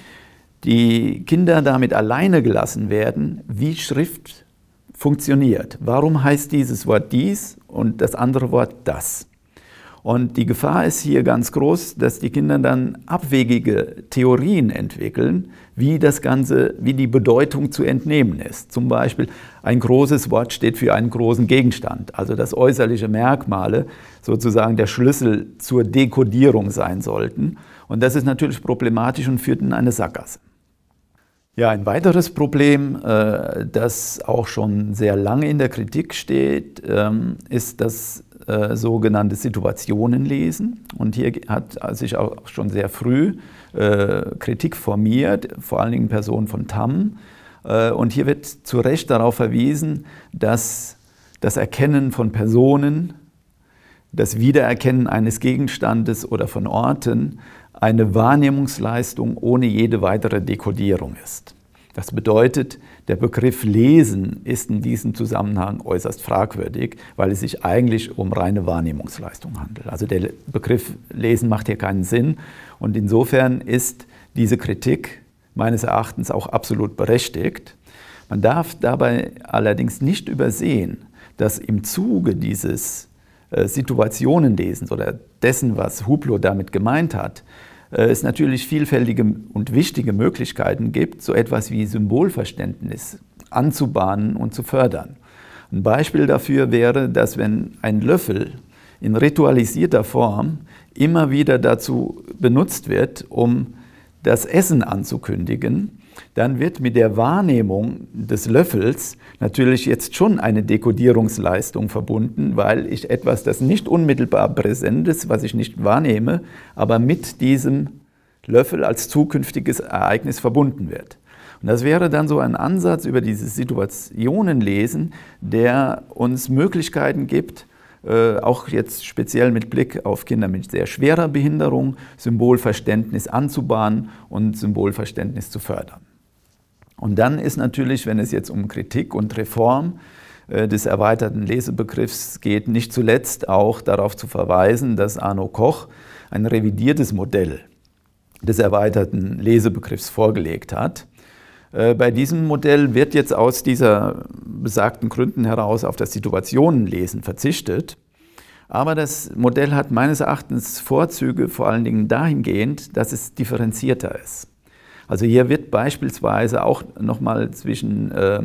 [SPEAKER 2] die Kinder damit alleine gelassen werden, wie Schrift funktioniert. Warum heißt dieses Wort dies und das andere Wort das? Und die Gefahr ist hier ganz groß, dass die Kinder dann abwegige Theorien entwickeln, wie das Ganze, wie die Bedeutung zu entnehmen ist. Zum Beispiel ein großes Wort steht für einen großen Gegenstand, also dass äußerliche Merkmale sozusagen der Schlüssel zur Dekodierung sein sollten. Und das ist natürlich problematisch und führt in eine Sackgasse. Ja, ein weiteres Problem, äh, das auch schon sehr lange in der Kritik steht, ähm, ist das äh, sogenannte Situationenlesen. Und hier hat sich auch schon sehr früh äh, Kritik formiert, vor allen Dingen Personen von TAM. Äh, und hier wird zu Recht darauf verwiesen, dass das Erkennen von Personen, das Wiedererkennen eines Gegenstandes oder von Orten eine Wahrnehmungsleistung ohne jede weitere Dekodierung ist. Das bedeutet, der Begriff Lesen ist in diesem Zusammenhang äußerst fragwürdig, weil es sich eigentlich um reine Wahrnehmungsleistung handelt. Also der Begriff Lesen macht hier keinen Sinn und insofern ist diese Kritik meines Erachtens auch absolut berechtigt. Man darf dabei allerdings nicht übersehen, dass im Zuge dieses äh, Situationenlesens oder dessen, was Hublo damit gemeint hat, es natürlich vielfältige und wichtige Möglichkeiten gibt, so etwas wie Symbolverständnis anzubahnen und zu fördern. Ein Beispiel dafür wäre, dass wenn ein Löffel in ritualisierter Form immer wieder dazu benutzt wird, um das Essen anzukündigen, dann wird mit der Wahrnehmung des Löffels natürlich jetzt schon eine Dekodierungsleistung verbunden, weil ich etwas, das nicht unmittelbar präsent ist, was ich nicht wahrnehme, aber mit diesem Löffel als zukünftiges Ereignis verbunden wird. Und das wäre dann so ein Ansatz über dieses Situationenlesen, der uns Möglichkeiten gibt, äh, auch jetzt speziell mit Blick auf Kinder mit sehr schwerer Behinderung, Symbolverständnis anzubahnen und Symbolverständnis zu fördern. Und dann ist natürlich, wenn es jetzt um Kritik und Reform äh, des erweiterten Lesebegriffs geht, nicht zuletzt auch darauf zu verweisen, dass Arno Koch ein revidiertes Modell des erweiterten Lesebegriffs vorgelegt hat. Äh, bei diesem Modell wird jetzt aus dieser besagten Gründen heraus auf das Situationenlesen verzichtet. Aber das Modell hat meines Erachtens Vorzüge, vor allen Dingen dahingehend, dass es differenzierter ist. Also hier wird beispielsweise auch nochmal zwischen äh,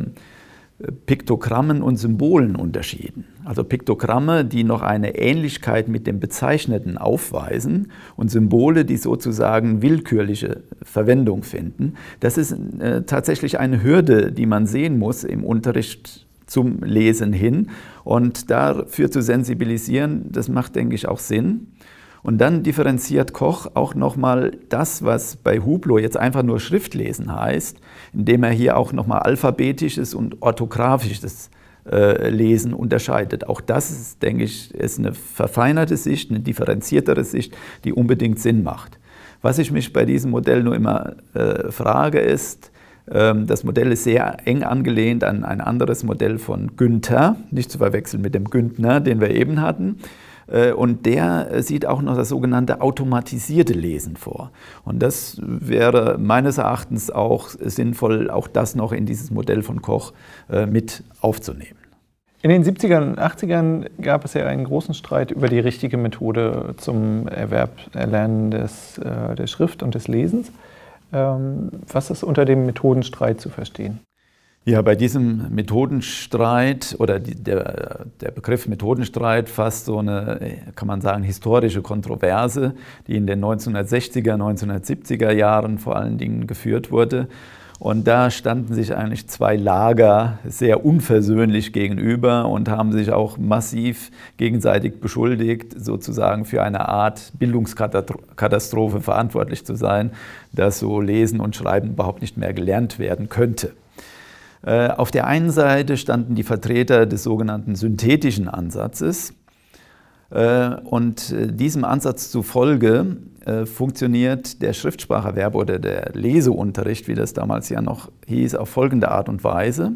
[SPEAKER 2] Piktogrammen und Symbolen unterschieden. Also Piktogramme, die noch eine Ähnlichkeit mit dem Bezeichneten aufweisen und Symbole, die sozusagen willkürliche Verwendung finden. Das ist äh, tatsächlich eine Hürde, die man sehen muss im Unterricht zum Lesen hin. Und dafür zu sensibilisieren, das macht, denke ich, auch Sinn. Und dann differenziert Koch auch nochmal das, was bei Hublot jetzt einfach nur Schriftlesen heißt, indem er hier auch nochmal alphabetisches und orthografisches äh, Lesen unterscheidet. Auch das ist, denke ich, ist eine verfeinerte Sicht, eine differenziertere Sicht, die unbedingt Sinn macht. Was ich mich bei diesem Modell nur immer äh, frage, ist, ähm, das Modell ist sehr eng angelehnt an ein anderes Modell von Günther, nicht zu verwechseln mit dem Günther, den wir eben hatten. Äh, und der äh, sieht auch noch das sogenannte automatisierte Lesen vor. Und das wäre meines Erachtens auch sinnvoll, auch das noch in dieses Modell von Koch äh, mit aufzunehmen.
[SPEAKER 1] In den 70ern und 80ern gab es ja einen großen Streit über die richtige Methode zum Erwerb, Erlernen des, der Schrift und des Lesens. Ähm, was ist unter dem Methodenstreit zu verstehen?
[SPEAKER 2] Ja, bei diesem Methodenstreit oder der, der Begriff Methodenstreit fasst so eine, kann man sagen, historische Kontroverse, die in den 1960er, 1970er Jahren vor allen Dingen geführt wurde. Und da standen sich eigentlich zwei Lager sehr unversöhnlich gegenüber und haben sich auch massiv gegenseitig beschuldigt, sozusagen für eine Art Bildungskatastrophe verantwortlich zu sein, dass so Lesen und Schreiben überhaupt nicht mehr gelernt werden könnte. Äh, auf der einen Seite standen die Vertreter des sogenannten synthetischen Ansatzes. Äh, und äh, diesem Ansatz zufolge funktioniert der Schriftspracherwerb oder der Leseunterricht, wie das damals ja noch hieß, auf folgende Art und Weise.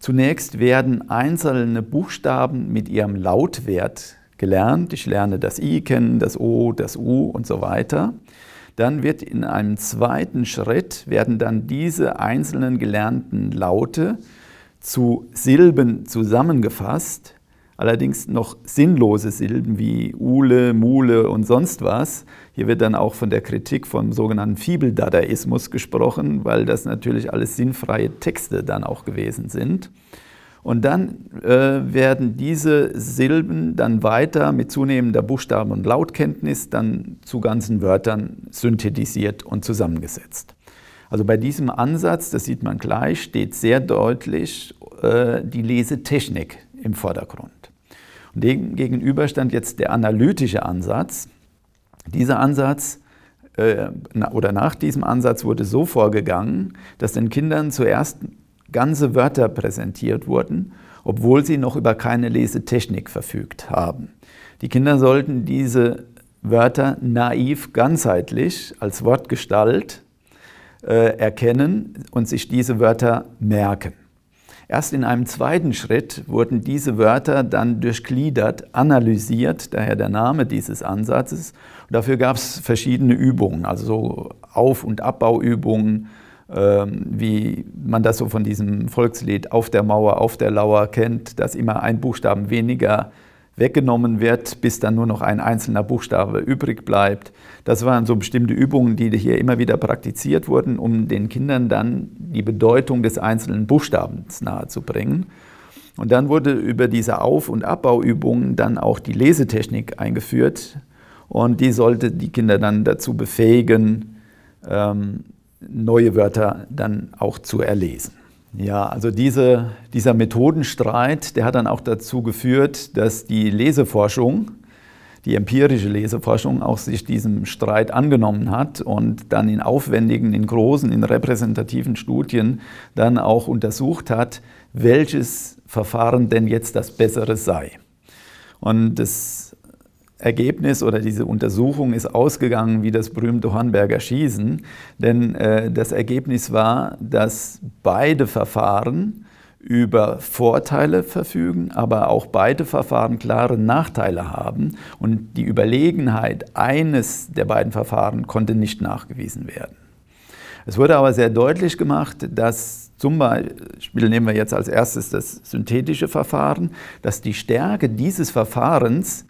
[SPEAKER 2] Zunächst werden einzelne Buchstaben mit ihrem Lautwert gelernt. Ich lerne das I kennen, das O, das U und so weiter. Dann wird in einem zweiten Schritt, werden dann diese einzelnen gelernten Laute zu Silben zusammengefasst, allerdings noch sinnlose Silben wie Ule, Mule und sonst was. Hier wird dann auch von der Kritik vom sogenannten Fibel-Dadaismus gesprochen, weil das natürlich alles sinnfreie Texte dann auch gewesen sind. Und dann äh, werden diese Silben dann weiter mit zunehmender Buchstaben- und Lautkenntnis dann zu ganzen Wörtern synthetisiert und zusammengesetzt. Also bei diesem Ansatz, das sieht man gleich, steht sehr deutlich äh, die Lesetechnik im Vordergrund. Und dem gegenüber stand jetzt der analytische Ansatz. Dieser Ansatz äh, oder nach diesem Ansatz wurde so vorgegangen, dass den Kindern zuerst ganze Wörter präsentiert wurden, obwohl sie noch über keine Lesetechnik verfügt haben. Die Kinder sollten diese Wörter naiv ganzheitlich als Wortgestalt äh, erkennen und sich diese Wörter merken. Erst in einem zweiten Schritt wurden diese Wörter dann durchgliedert, analysiert, daher der Name dieses Ansatzes. Und dafür gab es verschiedene Übungen, also so Auf- und Abbauübungen, wie man das so von diesem Volkslied Auf der Mauer, auf der Lauer kennt, dass immer ein Buchstaben weniger weggenommen wird, bis dann nur noch ein einzelner Buchstabe übrig bleibt. Das waren so bestimmte Übungen, die hier immer wieder praktiziert wurden, um den Kindern dann die Bedeutung des einzelnen Buchstabens nahezubringen. Und dann wurde über diese Auf- und Abbauübungen dann auch die Lesetechnik eingeführt und die sollte die Kinder dann dazu befähigen, ähm, neue Wörter dann auch zu erlesen. Ja, also diese, dieser Methodenstreit, der hat dann auch dazu geführt, dass die Leseforschung, die empirische Leseforschung auch sich diesem Streit angenommen hat und dann in aufwendigen, in großen, in repräsentativen Studien dann auch untersucht hat, welches Verfahren denn jetzt das bessere sei. Und das Ergebnis oder diese Untersuchung ist ausgegangen wie das berühmte Hornberger Schießen, denn äh, das Ergebnis war, dass beide Verfahren über Vorteile verfügen, aber auch beide Verfahren klare Nachteile haben und die Überlegenheit eines der beiden Verfahren konnte nicht nachgewiesen werden. Es wurde aber sehr deutlich gemacht, dass zum Beispiel nehmen wir jetzt als erstes das synthetische Verfahren, dass die Stärke dieses Verfahrens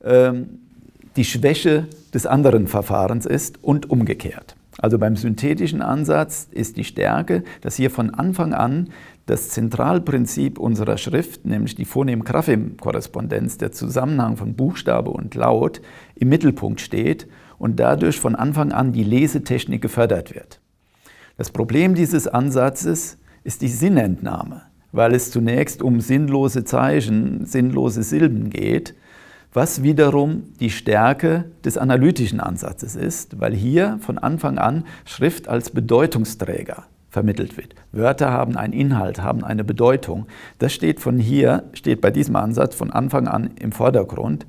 [SPEAKER 2] die Schwäche des anderen Verfahrens ist und umgekehrt. Also beim synthetischen Ansatz ist die Stärke, dass hier von Anfang an das Zentralprinzip unserer Schrift, nämlich die Phonem-Graphem-Korrespondenz, der Zusammenhang von Buchstabe und Laut, im Mittelpunkt steht und dadurch von Anfang an die Lesetechnik gefördert wird. Das Problem dieses Ansatzes ist die Sinnentnahme, weil es zunächst um sinnlose Zeichen, sinnlose Silben geht was wiederum die Stärke des analytischen Ansatzes ist, weil hier von Anfang an Schrift als Bedeutungsträger vermittelt wird. Wörter haben einen Inhalt, haben eine Bedeutung. Das steht von hier, steht bei diesem Ansatz von Anfang an im Vordergrund.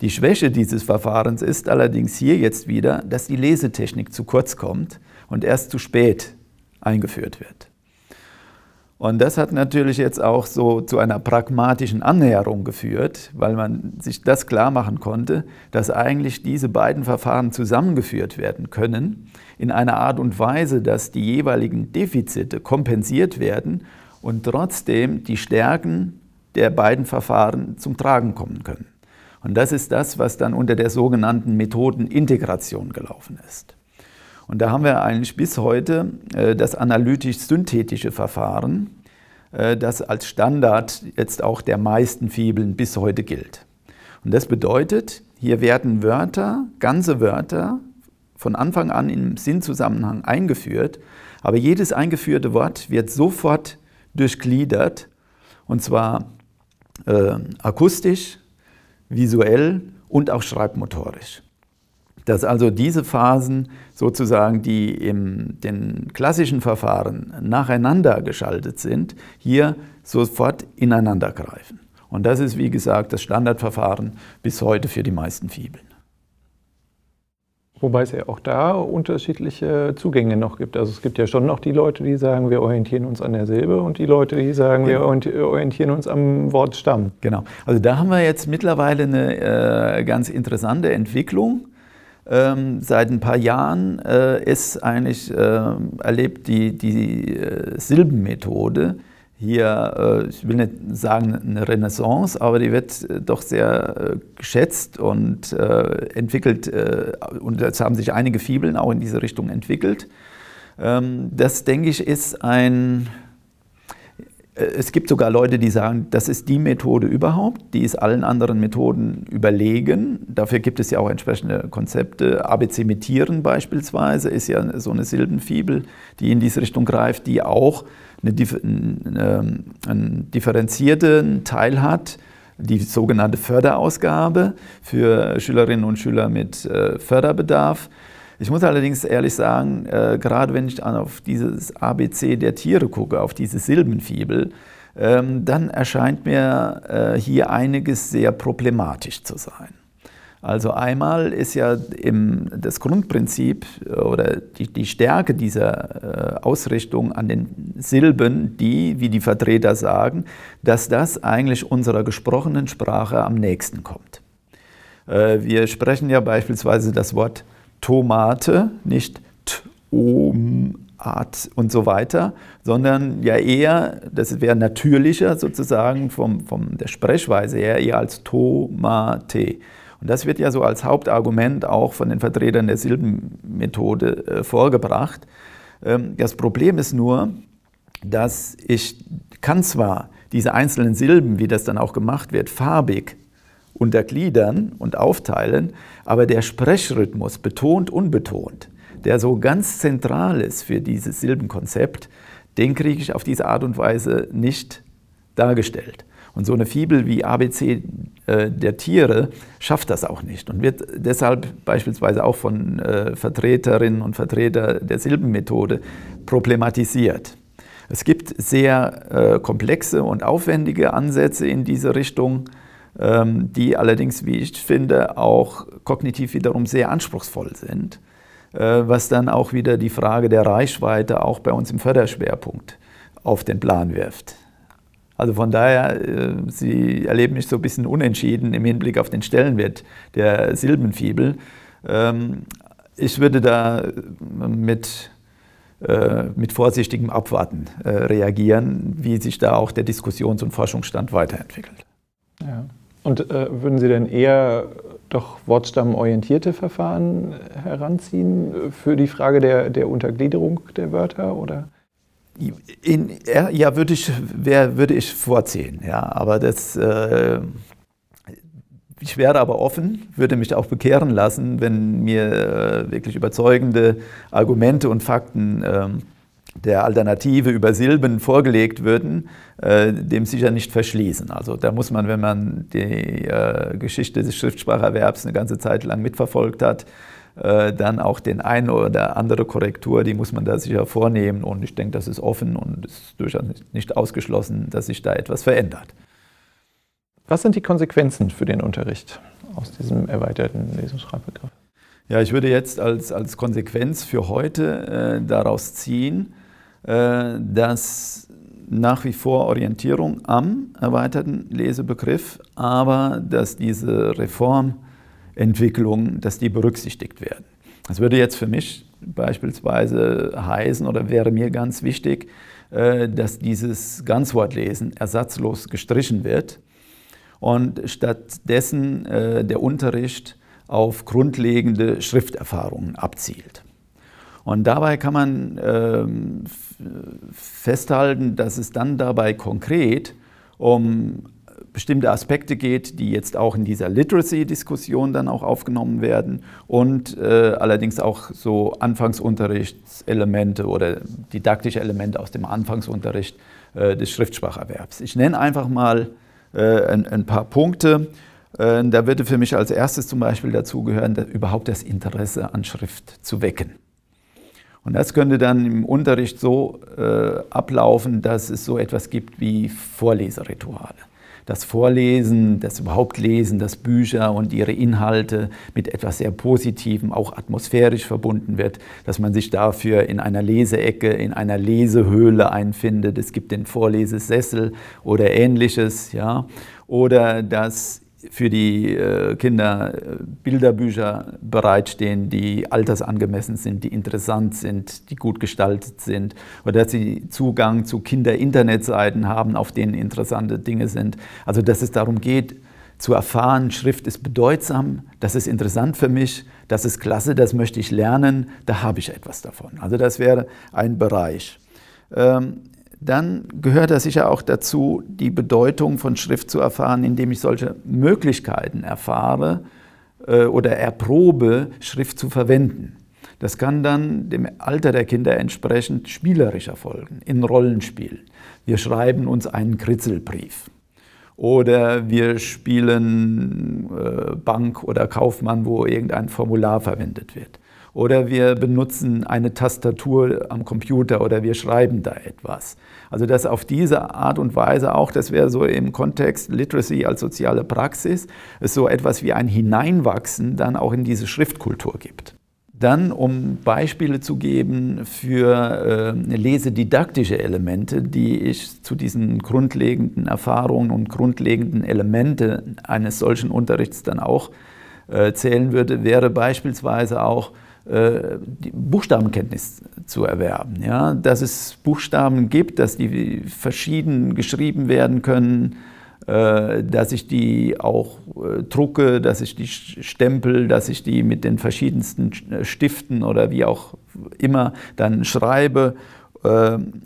[SPEAKER 2] Die Schwäche dieses Verfahrens ist allerdings hier jetzt wieder, dass die Lesetechnik zu kurz kommt und erst zu spät eingeführt wird. Und das hat natürlich jetzt auch so zu einer pragmatischen Annäherung geführt, weil man sich das klar machen konnte, dass eigentlich diese beiden Verfahren zusammengeführt werden können in einer Art und Weise, dass die jeweiligen Defizite kompensiert werden und trotzdem die Stärken der beiden Verfahren zum Tragen kommen können. Und das ist das, was dann unter der sogenannten Methodenintegration gelaufen ist. Und da haben wir eigentlich bis heute äh, das analytisch-synthetische Verfahren, äh, das als Standard jetzt auch der meisten Fibeln bis heute gilt. Und das bedeutet, hier werden Wörter, ganze Wörter, von Anfang an im Sinnzusammenhang eingeführt, aber jedes eingeführte Wort wird sofort durchgliedert, und zwar äh, akustisch, visuell und auch schreibmotorisch dass also diese Phasen sozusagen, die in den klassischen Verfahren nacheinander geschaltet sind, hier sofort ineinander greifen. Und das ist, wie gesagt, das Standardverfahren bis heute für die meisten Fibeln.
[SPEAKER 1] Wobei es ja auch da unterschiedliche Zugänge noch gibt. Also es gibt ja schon noch die Leute, die sagen, wir orientieren uns an der Silbe und die Leute, die sagen, genau. wir orientieren uns am Wortstamm.
[SPEAKER 2] Genau. Also da haben wir jetzt mittlerweile eine äh, ganz interessante Entwicklung ähm, seit ein paar Jahren äh, ist eigentlich äh, erlebt die, die äh, Silbenmethode hier, äh, ich will nicht sagen eine Renaissance, aber die wird äh, doch sehr äh, geschätzt und entwickelt und jetzt haben sich einige Fibeln auch in diese Richtung entwickelt. Ähm, das denke ich ist ein es gibt sogar Leute, die sagen, das ist die Methode überhaupt, die ist allen anderen Methoden überlegen. Dafür gibt es ja auch entsprechende Konzepte. ABC-Metieren beispielsweise ist ja so eine Silbenfibel, die in diese Richtung greift, die auch eine, ähm, einen differenzierten Teil hat, die sogenannte Förderausgabe für Schülerinnen und Schüler mit äh, Förderbedarf. Ich muss allerdings ehrlich sagen, äh, gerade wenn ich auf dieses ABC der Tiere gucke, auf diese Silbenfibel, ähm, dann erscheint mir äh, hier einiges sehr problematisch zu sein. Also einmal ist ja im, das Grundprinzip äh, oder die, die Stärke dieser äh, Ausrichtung an den Silben, die, wie die Vertreter sagen, dass das eigentlich unserer gesprochenen Sprache am nächsten kommt. Äh, wir sprechen ja beispielsweise das Wort Tomate, nicht Tomat und so weiter, sondern ja eher, das wäre natürlicher sozusagen vom, von der Sprechweise her, eher als Tomate. Und das wird ja so als Hauptargument auch von den Vertretern der Silbenmethode äh, vorgebracht. Ähm, das Problem ist nur, dass ich kann zwar diese einzelnen Silben, wie das dann auch gemacht wird, farbig untergliedern und aufteilen, aber der Sprechrhythmus, betont, unbetont, der so ganz zentral ist für dieses Silbenkonzept, den kriege ich auf diese Art und Weise nicht dargestellt. Und so eine Fibel wie ABC äh, der Tiere schafft das auch nicht und wird deshalb beispielsweise auch von äh, Vertreterinnen und Vertretern der Silbenmethode problematisiert. Es gibt sehr äh, komplexe und aufwendige Ansätze in diese Richtung, die allerdings, wie ich finde, auch kognitiv wiederum sehr anspruchsvoll sind, äh, was dann auch wieder die Frage der Reichweite auch bei uns im Förderschwerpunkt auf den Plan wirft. Also von daher, äh, Sie erleben mich so ein bisschen unentschieden im Hinblick auf den Stellenwert der Silbenfibel. Ähm, ich würde da mit, äh, mit vorsichtigem Abwarten reagieren, wie sich da auch der Diskussions- und Forschungsstand weiterentwickelt.
[SPEAKER 1] Ja. Und äh, würden Sie denn eher doch wortstammorientierte Verfahren heranziehen für die Frage der, der Untergliederung der Wörter? Oder?
[SPEAKER 2] In, ja, würde ich, wär, würde ich vorziehen, ja, aber das, äh, ich wäre aber offen, würde mich auch bekehren lassen, wenn mir äh, wirklich überzeugende Argumente und Fakten äh, der Alternative über Silben vorgelegt würden, äh, dem sicher nicht verschließen. Also da muss man, wenn man die äh, Geschichte des Schriftspracherwerbs eine ganze Zeit lang mitverfolgt hat, äh, dann auch den ein oder andere Korrektur, die muss man da sicher vornehmen. Und ich denke, das ist offen und ist durchaus nicht ausgeschlossen, dass sich da etwas verändert.
[SPEAKER 1] Was sind die Konsequenzen für den Unterricht aus diesem erweiterten Lesungsschreibbegriff?
[SPEAKER 2] Ja, ich würde jetzt als, als Konsequenz für heute äh, daraus ziehen, dass nach wie vor Orientierung am erweiterten Lesebegriff, aber dass diese Reform Entwicklungen, dass die berücksichtigt werden. Das würde jetzt für mich beispielsweise heißen oder wäre mir ganz wichtig, äh, dass dieses Ganzwortlesen ersatzlos gestrichen wird und stattdessen äh, der Unterricht auf grundlegende Schrifterfahrungen abzielt. Und dabei kann man ähm, festhalten, dass es dann dabei konkret um bestimmte Aspekte geht, die jetzt auch in dieser Literacy-Diskussion dann auch aufgenommen werden und äh, allerdings auch so Anfangsunterrichtselemente oder didaktische Elemente aus dem Anfangsunterricht äh, des Schriftspracherwerbs. Ich nenne einfach mal äh, ein, ein, paar Punkte. Äh, da würde für mich als erstes zum Beispiel dazugehören, überhaupt das Interesse an Schrift zu wecken. Und das könnte dann im Unterricht so äh, ablaufen, dass es so etwas gibt wie Vorleserituale das Vorlesen, das überhaupt Lesen, das Bücher und ihre Inhalte mit etwas sehr Positivem, auch atmosphärisch verbunden wird, dass man sich dafür in einer Leseecke, in einer Lesehöhle einfindet. Es gibt den Vorlesesessel oder ähnliches, ja. Oder dass für die äh, Kinder äh, Bilderbücher bereitstehen, die altersangemessen sind, die interessant sind, die gut gestaltet sind oder dass sie Zugang zu Kinder-Internetseiten haben, auf denen interessante Dinge sind. Also dass es darum geht, zu erfahren, Schrift ist bedeutsam, das ist interessant für mich, das ist klasse, das möchte ich lernen, da habe ich etwas davon. Also das wäre ein Bereich. Ähm, dann gehört da sicher auch dazu, die Bedeutung von Schrift zu erfahren, indem ich solche Möglichkeiten erfahre äh, oder erprobe, Schrift zu verwenden. Das kann dann dem Alter der Kinder entsprechend spielerisch erfolgen, in Rollenspiel. Wir schreiben uns einen Kritzelbrief. Oder wir spielen äh, Bank oder Kaufmann, wo irgendein Formular verwendet wird oder wir benutzen eine Tastatur am Computer oder wir schreiben da etwas. Also das auf diese Art und Weise auch, das wäre so im Kontext Literacy als soziale Praxis, es so etwas wie ein Hineinwachsen dann auch in diese Schriftkultur gibt. Dann, um Beispiele zu geben für äh, lesedidaktische Elemente, die ich zu diesen grundlegenden Erfahrungen und grundlegenden Elemente eines solchen Unterrichts dann auch äh, zählen würde, wäre beispielsweise auch äh, Buchstabenkenntnis zu erwerben. Ja? Dass es Buchstaben gibt, dass die verschieden geschrieben werden können, äh, dass ich die auch äh, drucke, dass ich die stempel, dass ich die mit den verschiedensten Stiften oder wie auch immer dann schreibe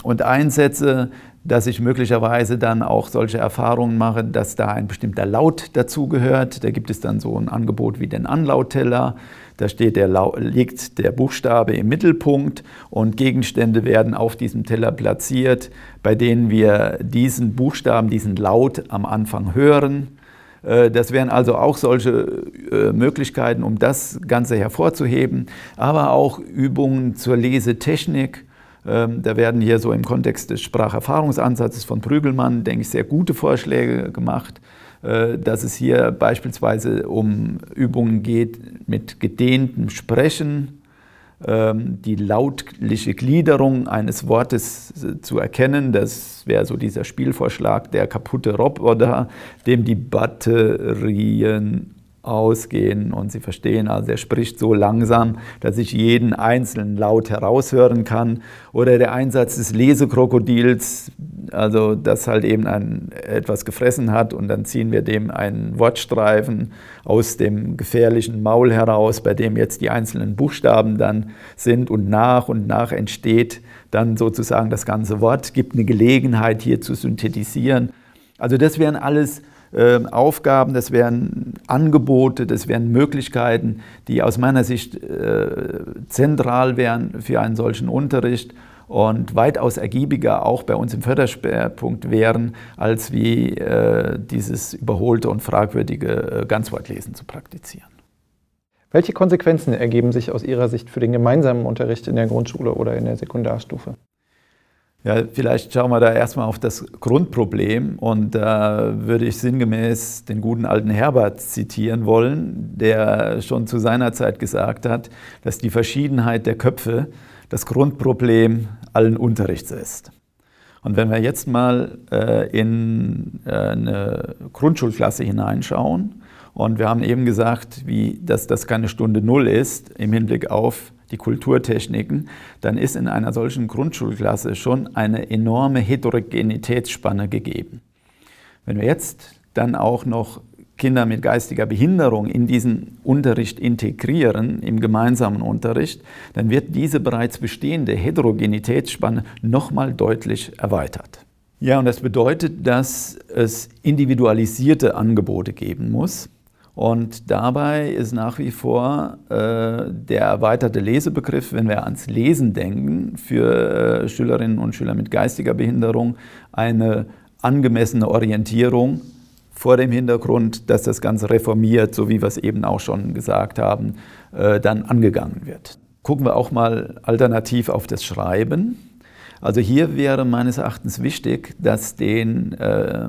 [SPEAKER 2] und einsetze, dass ich möglicherweise dann auch solche Erfahrungen mache, dass da ein bestimmter Laut dazugehört. Da gibt es dann so ein Angebot wie den Anlautteller Da steht der, liegt der Buchstabe im Mittelpunkt und Gegenstände werden auf diesem Teller platziert, bei denen wir diesen Buchstaben, diesen Laut am Anfang hören. Äh, das wären also auch solche äh, Möglichkeiten, um das Ganze hervorzuheben, aber auch Übungen zur Lesetechnik. Ähm, da werden hier so im Kontext des Spracherfahrungsansatzes von Prügelmann, denke ich, sehr gute Vorschläge gemacht. Äh, dass es hier beispielsweise um Übungen geht mit gedehntem Sprechen, ähm, die lautliche Gliederung eines Wortes äh, zu erkennen. Das wäre so dieser Spielvorschlag, der kaputte Roboter, dem die Batterien ausgehen und Sie verstehen, also er spricht so langsam, dass ich jeden einzelnen Laut heraushören kann. Oder der Einsatz des Lesekrokodils, also das halt eben ein, etwas gefressen hat und dann ziehen wir dem einen Wortstreifen aus dem gefährlichen Maul heraus, bei dem jetzt die einzelnen Buchstaben dann sind und nach und nach entsteht dann sozusagen das ganze Wort, gibt eine Gelegenheit hier zu synthetisieren. Also das wären alles äh, Aufgaben, das wären Angebote, das wären Möglichkeiten, die aus meiner Sicht äh, zentral wären für einen solchen Unterricht und weitaus ergiebiger auch bei uns im Förderschwerpunkt wären, als wie äh, dieses überholte und fragwürdige äh, Ganzwortlesen zu praktizieren.
[SPEAKER 1] Welche Konsequenzen ergeben sich aus Ihrer Sicht für den gemeinsamen Unterricht in der Grundschule oder in der Sekundarstufe?
[SPEAKER 2] Ja, vielleicht schauen wir da erstmal auf das Grundproblem und da würde ich sinngemäß den guten alten Herbert zitieren wollen, der schon zu seiner Zeit gesagt hat, dass die Verschiedenheit der Köpfe das Grundproblem allen Unterrichts ist. Und wenn wir jetzt mal äh, in äh, eine Grundschulklasse hineinschauen und wir haben eben gesagt, wie, dass das keine Stunde Null ist im Hinblick auf die Kulturtechniken, dann ist in einer solchen Grundschulklasse schon eine enorme Heterogenitätsspanne gegeben. Wenn wir jetzt dann auch noch Kinder mit geistiger Behinderung in diesen Unterricht integrieren, im gemeinsamen Unterricht, dann wird diese bereits bestehende Heterogenitätsspanne nochmal deutlich erweitert. Ja, und das bedeutet, dass es individualisierte Angebote geben muss. Und dabei ist nach wie vor äh, der erweiterte Lesebegriff, wenn wir ans Lesen denken, für äh, Schülerinnen und Schüler mit geistiger Behinderung eine angemessene Orientierung vor dem Hintergrund, dass das Ganze reformiert, so wie wir es eben auch schon gesagt haben, äh, dann angegangen wird. Gucken wir auch mal alternativ auf das Schreiben. Also hier wäre meines Erachtens wichtig, dass den äh,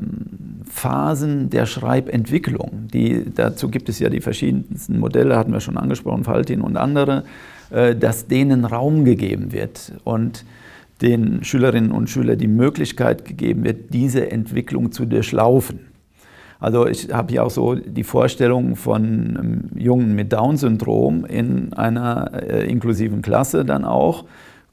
[SPEAKER 2] Phasen der Schreibentwicklung, die, dazu gibt es ja die verschiedensten Modelle, hatten wir schon angesprochen, Faltin und andere, äh, dass denen Raum gegeben wird und den Schülerinnen und Schülern die Möglichkeit gegeben wird, diese Entwicklung zu durchlaufen. Also ich habe hier auch so die Vorstellung von Jungen mit Down-Syndrom in einer äh, inklusiven Klasse dann auch,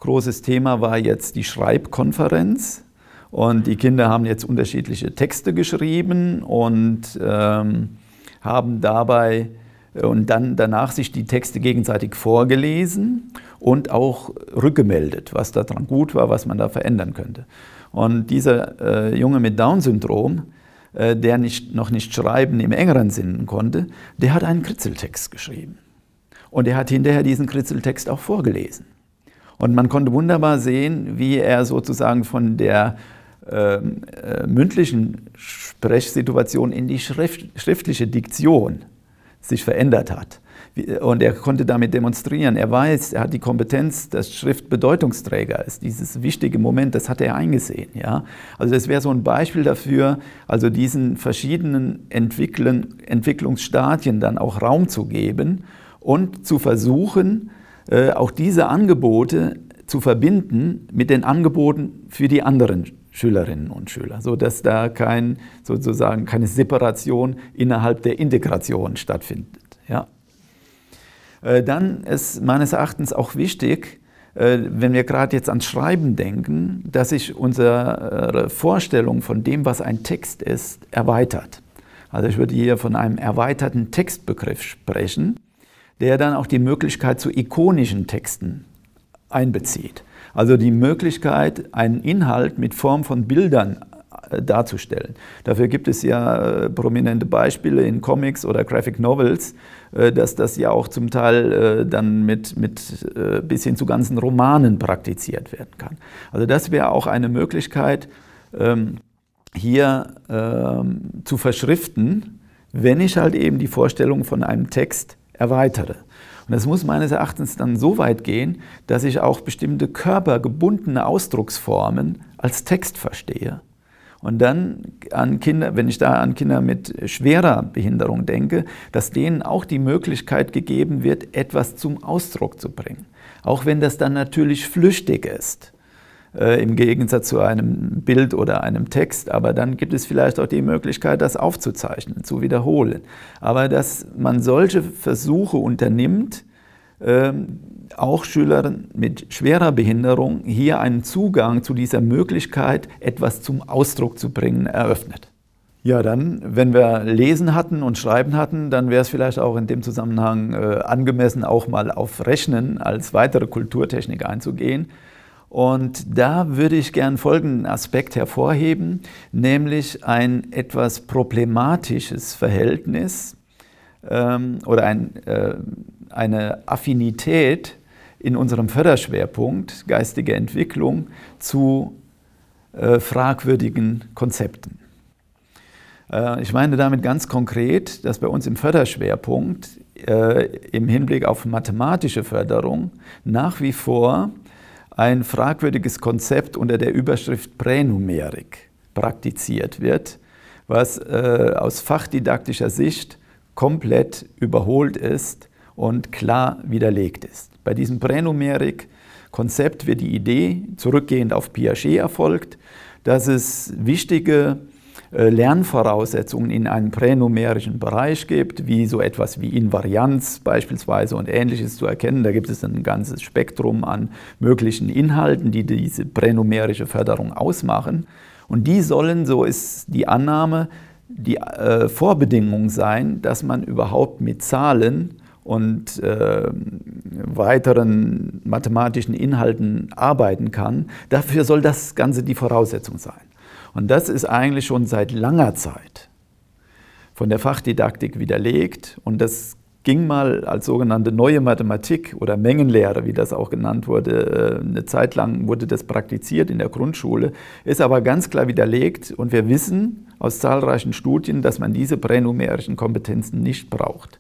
[SPEAKER 2] Großes Thema war jetzt die Schreibkonferenz. Und die Kinder haben jetzt unterschiedliche Texte geschrieben und ähm, haben dabei äh, und dann danach sich die Texte gegenseitig vorgelesen und auch rückgemeldet, was daran gut war, was man da verändern könnte. Und dieser äh, Junge mit Down-Syndrom, äh, der nicht, noch nicht schreiben im engeren Sinn konnte, der hat einen Kritzeltext geschrieben. Und er hat hinterher diesen Kritzeltext auch vorgelesen. Und man konnte wunderbar sehen, wie er sozusagen von der ähm, äh, mündlichen Sprechsituation in die Schrift, schriftliche Diktion sich verändert hat. Und er konnte damit demonstrieren, er weiß, er hat die Kompetenz, dass Schrift Bedeutungsträger ist. Dieses wichtige Moment, das hat er eingesehen. Ja? Also das wäre so ein Beispiel dafür, also diesen verschiedenen Entwicklungsstadien dann auch Raum zu geben und zu versuchen, äh, auch diese Angebote zu verbinden mit den Angeboten für die anderen Schülerinnen und Schüler, sodass da kein, sozusagen keine Separation innerhalb der Integration stattfindet. Ja. Äh, dann ist meines Erachtens auch wichtig, äh, wenn wir gerade jetzt ans Schreiben denken, dass sich unsere Vorstellung von dem, was ein Text ist, erweitert. Also ich würde hier von einem erweiterten Textbegriff sprechen der dann auch die Möglichkeit zu ikonischen Texten einbezieht. Also die Möglichkeit, einen Inhalt mit Form von Bildern äh, darzustellen. Dafür gibt es ja äh, prominente Beispiele in Comics oder Graphic Novels, äh, dass das ja auch zum Teil dann mit, mit bis hin zu ganzen Romanen praktiziert werden kann. Also das wäre auch eine Möglichkeit, ähm, hier ähm, zu verschriften, wenn ich halt eben die Vorstellung von einem Text erweitere. Und das muss meines Erachtens dann so weit gehen, dass ich auch bestimmte körpergebundene Ausdrucksformen als Text verstehe. Und dann an Kinder, wenn ich da an Kinder mit schwerer Behinderung denke, dass denen auch die Möglichkeit gegeben wird, etwas zum Ausdruck zu bringen. Auch wenn das dann natürlich flüchtig ist äh, im Gegensatz zu einem Bild oder einem Text. Aber dann gibt es vielleicht auch die Möglichkeit, das aufzuzeichnen, zu wiederholen. Aber dass man solche Versuche unternimmt, ähm, auch Schülern mit schwerer Behinderung hier einen Zugang zu dieser Möglichkeit, etwas zum Ausdruck zu bringen, eröffnet. Ja, dann, wenn wir Lesen hatten und Schreiben hatten, dann wäre es vielleicht auch in dem Zusammenhang äh, angemessen, auch mal auf Rechnen als weitere Kulturtechnik einzugehen. Und da würde ich gern folgenden Aspekt hervorheben, nämlich ein etwas problematisches Verhältnis ähm, oder ein, äh, eine Affinität in unserem Förderschwerpunkt geistige Entwicklung zu äh, fragwürdigen Konzepten. Äh, ich meine damit ganz konkret, dass bei uns im Förderschwerpunkt äh, im Hinblick auf mathematische Förderung nach wie vor ein fragwürdiges Konzept unter der Überschrift Pränumerik praktiziert wird, was äh, aus fachdidaktischer Sicht komplett überholt ist und klar widerlegt ist. Bei diesem Pränumerik-Konzept wird die Idee, zurückgehend auf Piaget erfolgt, dass es wichtige Lernvoraussetzungen in einem pränumerischen Bereich gibt, wie so etwas wie Invarianz beispielsweise und ähnliches zu erkennen. Da gibt es ein ganzes Spektrum an möglichen Inhalten, die diese pränumerische Förderung ausmachen. Und die sollen, so ist die Annahme, die äh, Vorbedingung sein, dass man überhaupt mit Zahlen und äh, weiteren mathematischen Inhalten arbeiten kann. Dafür soll das Ganze die Voraussetzung sein. Und das ist eigentlich schon seit langer Zeit von der Fachdidaktik widerlegt. Und das ging mal als sogenannte neue Mathematik oder Mengenlehre, wie das auch genannt wurde. Äh, eine Zeit lang wurde das praktiziert in der Grundschule, ist aber ganz klar widerlegt. Und wir wissen aus zahlreichen Studien, dass man diese pränumerischen Kompetenzen nicht braucht.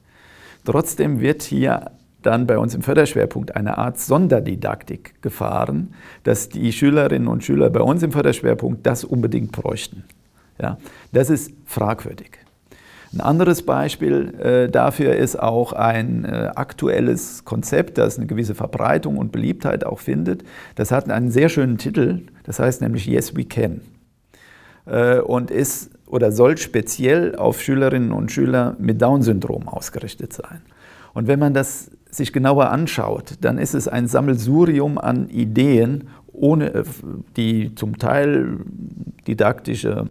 [SPEAKER 2] Trotzdem wird hier dann bei uns im Förderschwerpunkt eine Art Sonderdidaktik gefahren, dass die Schülerinnen und Schüler bei uns im Förderschwerpunkt das unbedingt bräuchten. Ja, das ist fragwürdig. Ein anderes Beispiel äh, dafür ist auch ein äh, aktuelles Konzept, das eine gewisse Verbreitung und Beliebtheit auch findet. Das hat einen sehr schönen Titel, das heißt nämlich Yes We Can äh, und ist oder soll speziell auf Schülerinnen und Schüler mit Down-Syndrom ausgerichtet sein. Und wenn man das sich genauer anschaut, dann ist es ein Sammelsurium an Ideen, ohne, äh, die zum Teil didaktische,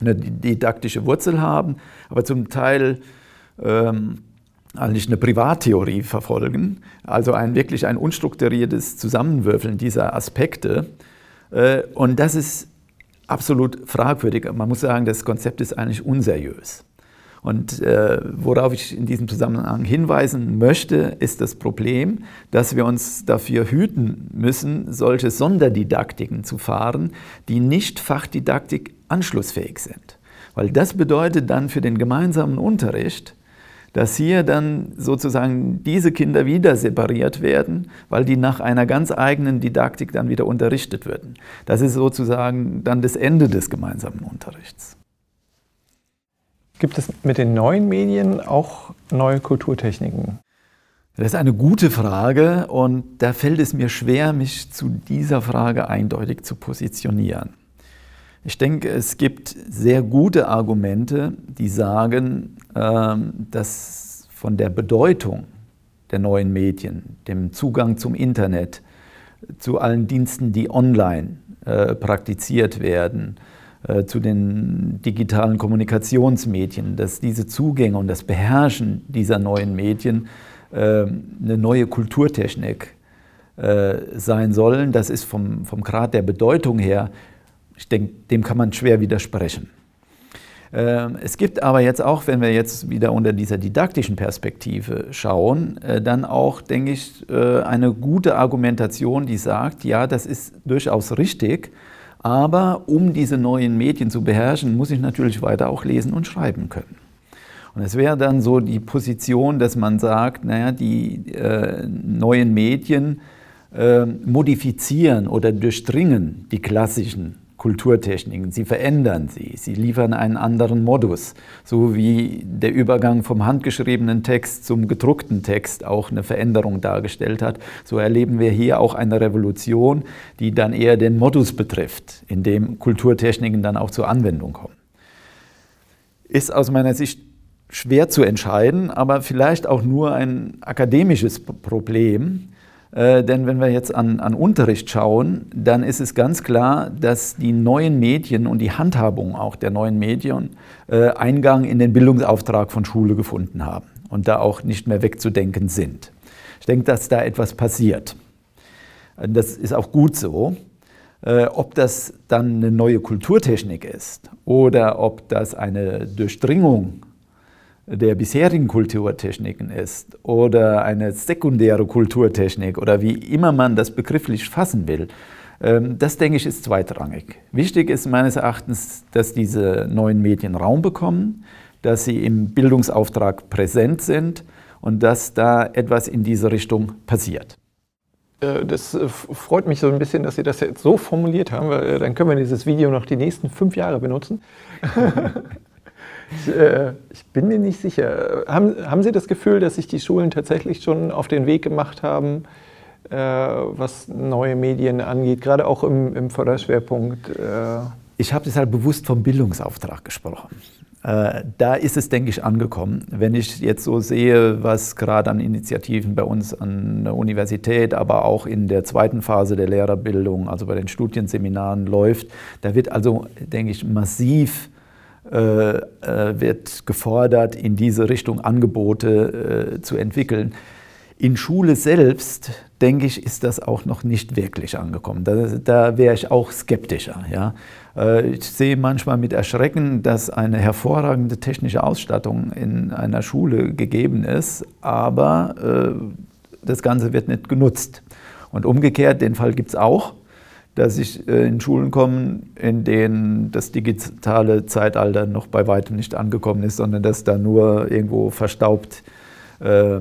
[SPEAKER 2] eine didaktische Wurzel haben, aber zum Teil ähm, eigentlich eine Privattheorie verfolgen, also ein wirklich ein unstrukturiertes Zusammenwürfeln dieser Aspekte. Äh, und das ist absolut fragwürdig. Man muss sagen, das Konzept ist eigentlich unseriös. Und äh, worauf ich in diesem Zusammenhang hinweisen möchte, ist das Problem, dass wir uns dafür hüten müssen, solche Sonderdidaktiken zu fahren, die nicht Fachdidaktik anschlussfähig sind. Weil das bedeutet dann für den gemeinsamen Unterricht, dass hier dann sozusagen diese Kinder wieder separiert werden, weil die nach einer ganz eigenen Didaktik dann wieder unterrichtet werden. Das ist sozusagen dann das Ende des gemeinsamen Unterrichts.
[SPEAKER 1] Gibt es mit den neuen Medien auch neue Kulturtechniken?
[SPEAKER 2] Das ist eine gute Frage und da fällt es mir schwer, mich zu dieser Frage eindeutig zu positionieren. Ich denke, es gibt sehr gute Argumente, die sagen, ähm, dass von der Bedeutung der neuen Medien, dem Zugang zum Internet, zu allen Diensten, die online äh, praktiziert werden, zu den digitalen Kommunikationsmedien, dass diese Zugänge und das Beherrschen dieser neuen Medien äh, eine neue Kulturtechnik äh, sein sollen. Das ist vom, vom Grad der Bedeutung her, ich denke, dem kann man schwer widersprechen. Ähm, es gibt aber jetzt auch, wenn wir jetzt wieder unter dieser didaktischen Perspektive schauen, äh, dann auch, denke ich, äh, eine gute Argumentation, die sagt, ja, das ist durchaus richtig, aber um diese neuen Medien zu beherrschen, muss ich natürlich weiter auch lesen und schreiben können. Und es wäre dann so die Position, dass man sagt, naja, die äh, neuen Medien äh, modifizieren oder durchdringen die klassischen Kulturtechniken. Sie verändern sie, sie liefern einen anderen Modus, so wie der Übergang vom handgeschriebenen Text zum gedruckten Text auch eine Veränderung dargestellt hat. So erleben wir hier auch eine Revolution, die dann eher den Modus betrifft, in dem Kulturtechniken dann auch zur Anwendung kommen. Ist aus meiner Sicht schwer zu entscheiden, aber vielleicht auch nur ein akademisches Problem, äh, denn wenn wir jetzt an, an, Unterricht schauen, dann ist es ganz klar, dass die neuen Medien und die Handhabung auch der neuen Medien äh, Eingang in den Bildungsauftrag von Schule gefunden haben und da auch nicht mehr wegzudenken sind. Ich denke, dass da etwas passiert. Das ist auch gut so. Äh, ob das dann eine neue Kulturtechnik ist oder ob das eine Durchdringung der bisherigen Kulturtechniken ist oder eine sekundäre Kulturtechnik oder wie immer man das begrifflich fassen will, ähm, das denke ich ist zweitrangig. Wichtig ist meines Erachtens, dass diese neuen Medien Raum bekommen, dass sie im Bildungsauftrag präsent sind und dass da etwas in diese Richtung passiert.
[SPEAKER 1] Äh, das äh, freut mich so ein bisschen, dass Sie das jetzt so formuliert haben, weil äh, dann können wir dieses Video noch die nächsten fünf Jahre benutzen. [laughs] Ich, äh, ich, bin mir nicht sicher. Haben, haben Sie das Gefühl, dass sich die Schulen tatsächlich schon auf den Weg gemacht haben, äh, was neue Medien angeht, gerade auch im, im Förderschwerpunkt?
[SPEAKER 2] Äh ich habe deshalb bewusst vom Bildungsauftrag gesprochen. Äh, da ist es, denke ich, angekommen. Wenn ich jetzt so sehe, was gerade an Initiativen bei uns an der Universität, aber auch in der zweiten Phase der Lehrerbildung, also bei den Studienseminaren läuft, da wird also, denke ich, massiv wird gefordert, in diese Richtung Angebote äh, zu entwickeln. In Schule selbst, denke ich, ist das auch noch nicht wirklich angekommen. Da, da wäre ich auch skeptischer. Ja. Ich sehe manchmal mit Erschrecken, dass eine hervorragende technische Ausstattung in einer Schule gegeben ist, aber das Ganze wird nicht genutzt. Und umgekehrt, den Fall gibt es auch dass ich äh, in Schulen komme, in denen das digitale Zeitalter noch bei weitem nicht angekommen ist, sondern dass da nur irgendwo verstaubt äh,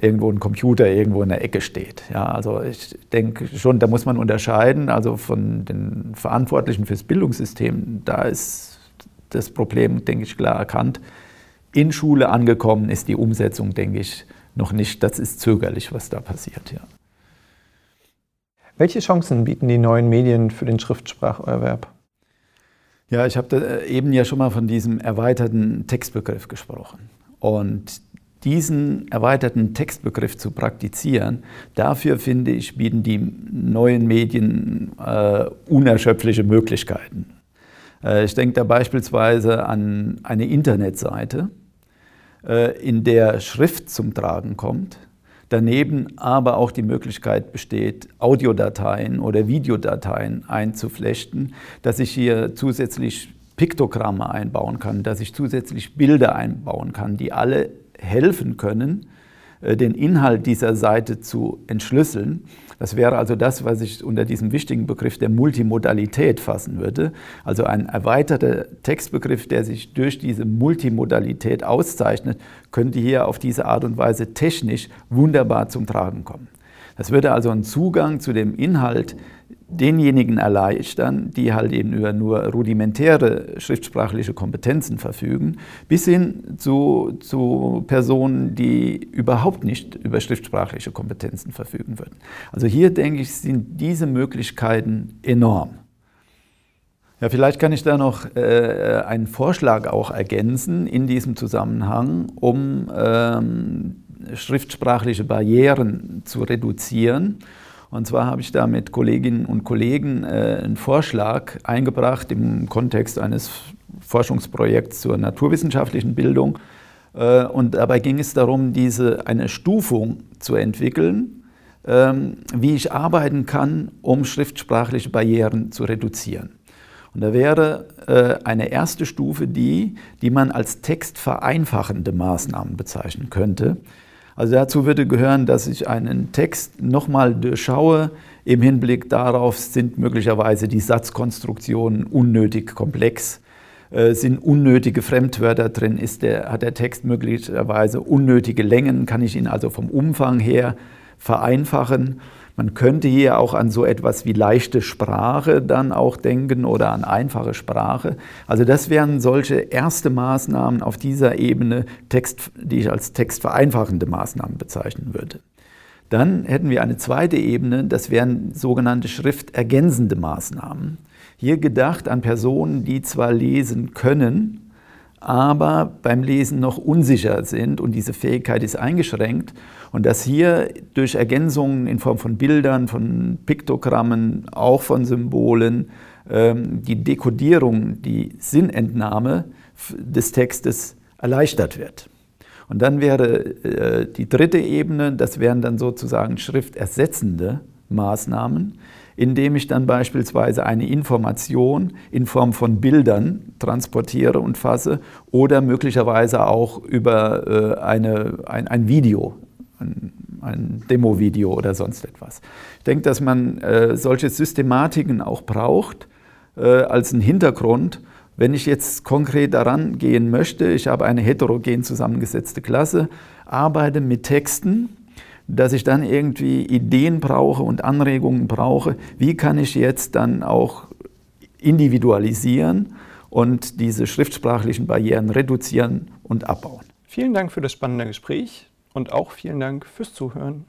[SPEAKER 2] irgendwo ein Computer irgendwo in der Ecke steht. Ja, also ich denke schon, da muss man unterscheiden. Also von den Verantwortlichen fürs Bildungssystem, da ist das Problem, denke ich, klar erkannt. In Schule angekommen ist die Umsetzung, denke ich, noch nicht. Das ist zögerlich, was da passiert. Ja.
[SPEAKER 1] Welche Chancen bieten die neuen Medien für den Schriftspracherwerb?
[SPEAKER 2] Ja, ich habe äh, eben ja schon mal von diesem erweiterten Textbegriff gesprochen. Und diesen erweiterten Textbegriff zu praktizieren, dafür finde ich, bieten die neuen Medien äh, unerschöpfliche Möglichkeiten. Äh, ich denke da beispielsweise an eine Internetseite, äh, in der Schrift zum Tragen kommt, daneben aber auch die Möglichkeit besteht, Audiodateien oder Videodateien einzuflechten, dass ich hier zusätzlich Piktogramme einbauen kann, dass ich zusätzlich Bilder einbauen kann, die alle helfen können, äh, den Inhalt dieser Seite zu entschlüsseln. Das wäre also das, was ich unter diesem wichtigen Begriff der Multimodalität fassen würde. Also ein erweiterter Textbegriff, der sich durch diese Multimodalität auszeichnet, könnte hier auf diese Art und Weise technisch wunderbar zum Tragen kommen. Das würde also einen Zugang zu dem Inhalt denjenigen erleichtern, die halt eben über nur rudimentäre schriftsprachliche Kompetenzen verfügen, bis hin zu, zu Personen, die überhaupt nicht über schriftsprachliche Kompetenzen verfügen würden. Also hier denke ich, sind diese Möglichkeiten enorm. Ja, vielleicht kann ich da noch äh, einen Vorschlag auch ergänzen in diesem Zusammenhang, um ähm, schriftsprachliche Barrieren zu reduzieren und zwar habe ich da mit Kolleginnen und Kollegen äh, einen Vorschlag eingebracht im Kontext eines Forschungsprojekts zur naturwissenschaftlichen Bildung. Äh, und dabei ging es darum, diese, eine Stufung zu entwickeln, ähm, wie ich arbeiten kann, um schriftsprachliche Barrieren zu reduzieren. Und da wäre äh, eine erste Stufe die, die man als textvereinfachende Maßnahmen bezeichnen könnte. Also dazu würde gehören, dass ich einen Text nochmal durchschaue. Im Hinblick darauf sind möglicherweise die Satzkonstruktionen unnötig komplex, äh, sind unnötige Fremdwörter drin, ist der, hat der Text möglicherweise unnötige Längen, kann ich ihn also vom Umfang her vereinfachen. Man könnte hier auch an so etwas wie leichte Sprache dann auch denken oder an einfache Sprache. Also das wären solche erste Maßnahmen auf dieser Ebene, Text, die ich als textvereinfachende Maßnahmen bezeichnen würde. Dann hätten wir eine zweite Ebene, das wären sogenannte schriftergänzende Maßnahmen. Hier gedacht an Personen, die zwar lesen können, aber beim Lesen noch unsicher sind und diese Fähigkeit ist eingeschränkt. Und dass hier durch Ergänzungen in Form von Bildern, von Piktogrammen, auch von Symbolen, ähm, die Dekodierung, die Sinnentnahme des Textes erleichtert wird. Und dann wäre äh, die dritte Ebene, das wären dann sozusagen schriftersetzende Maßnahmen, indem ich dann beispielsweise eine Information in Form von Bildern transportiere und fasse oder möglicherweise auch über äh, eine, ein, ein Video, ein, ein Demo-Video oder sonst etwas. Ich denke, dass man äh, solche Systematiken auch braucht äh, als einen Hintergrund, wenn ich jetzt konkret daran gehen möchte, ich habe eine heterogen zusammengesetzte Klasse, arbeite mit Texten, dass ich dann irgendwie Ideen brauche und Anregungen brauche, wie kann ich jetzt dann auch individualisieren und diese schriftsprachlichen Barrieren reduzieren und abbauen.
[SPEAKER 1] Vielen Dank für das spannende Gespräch und auch vielen Dank fürs Zuhören.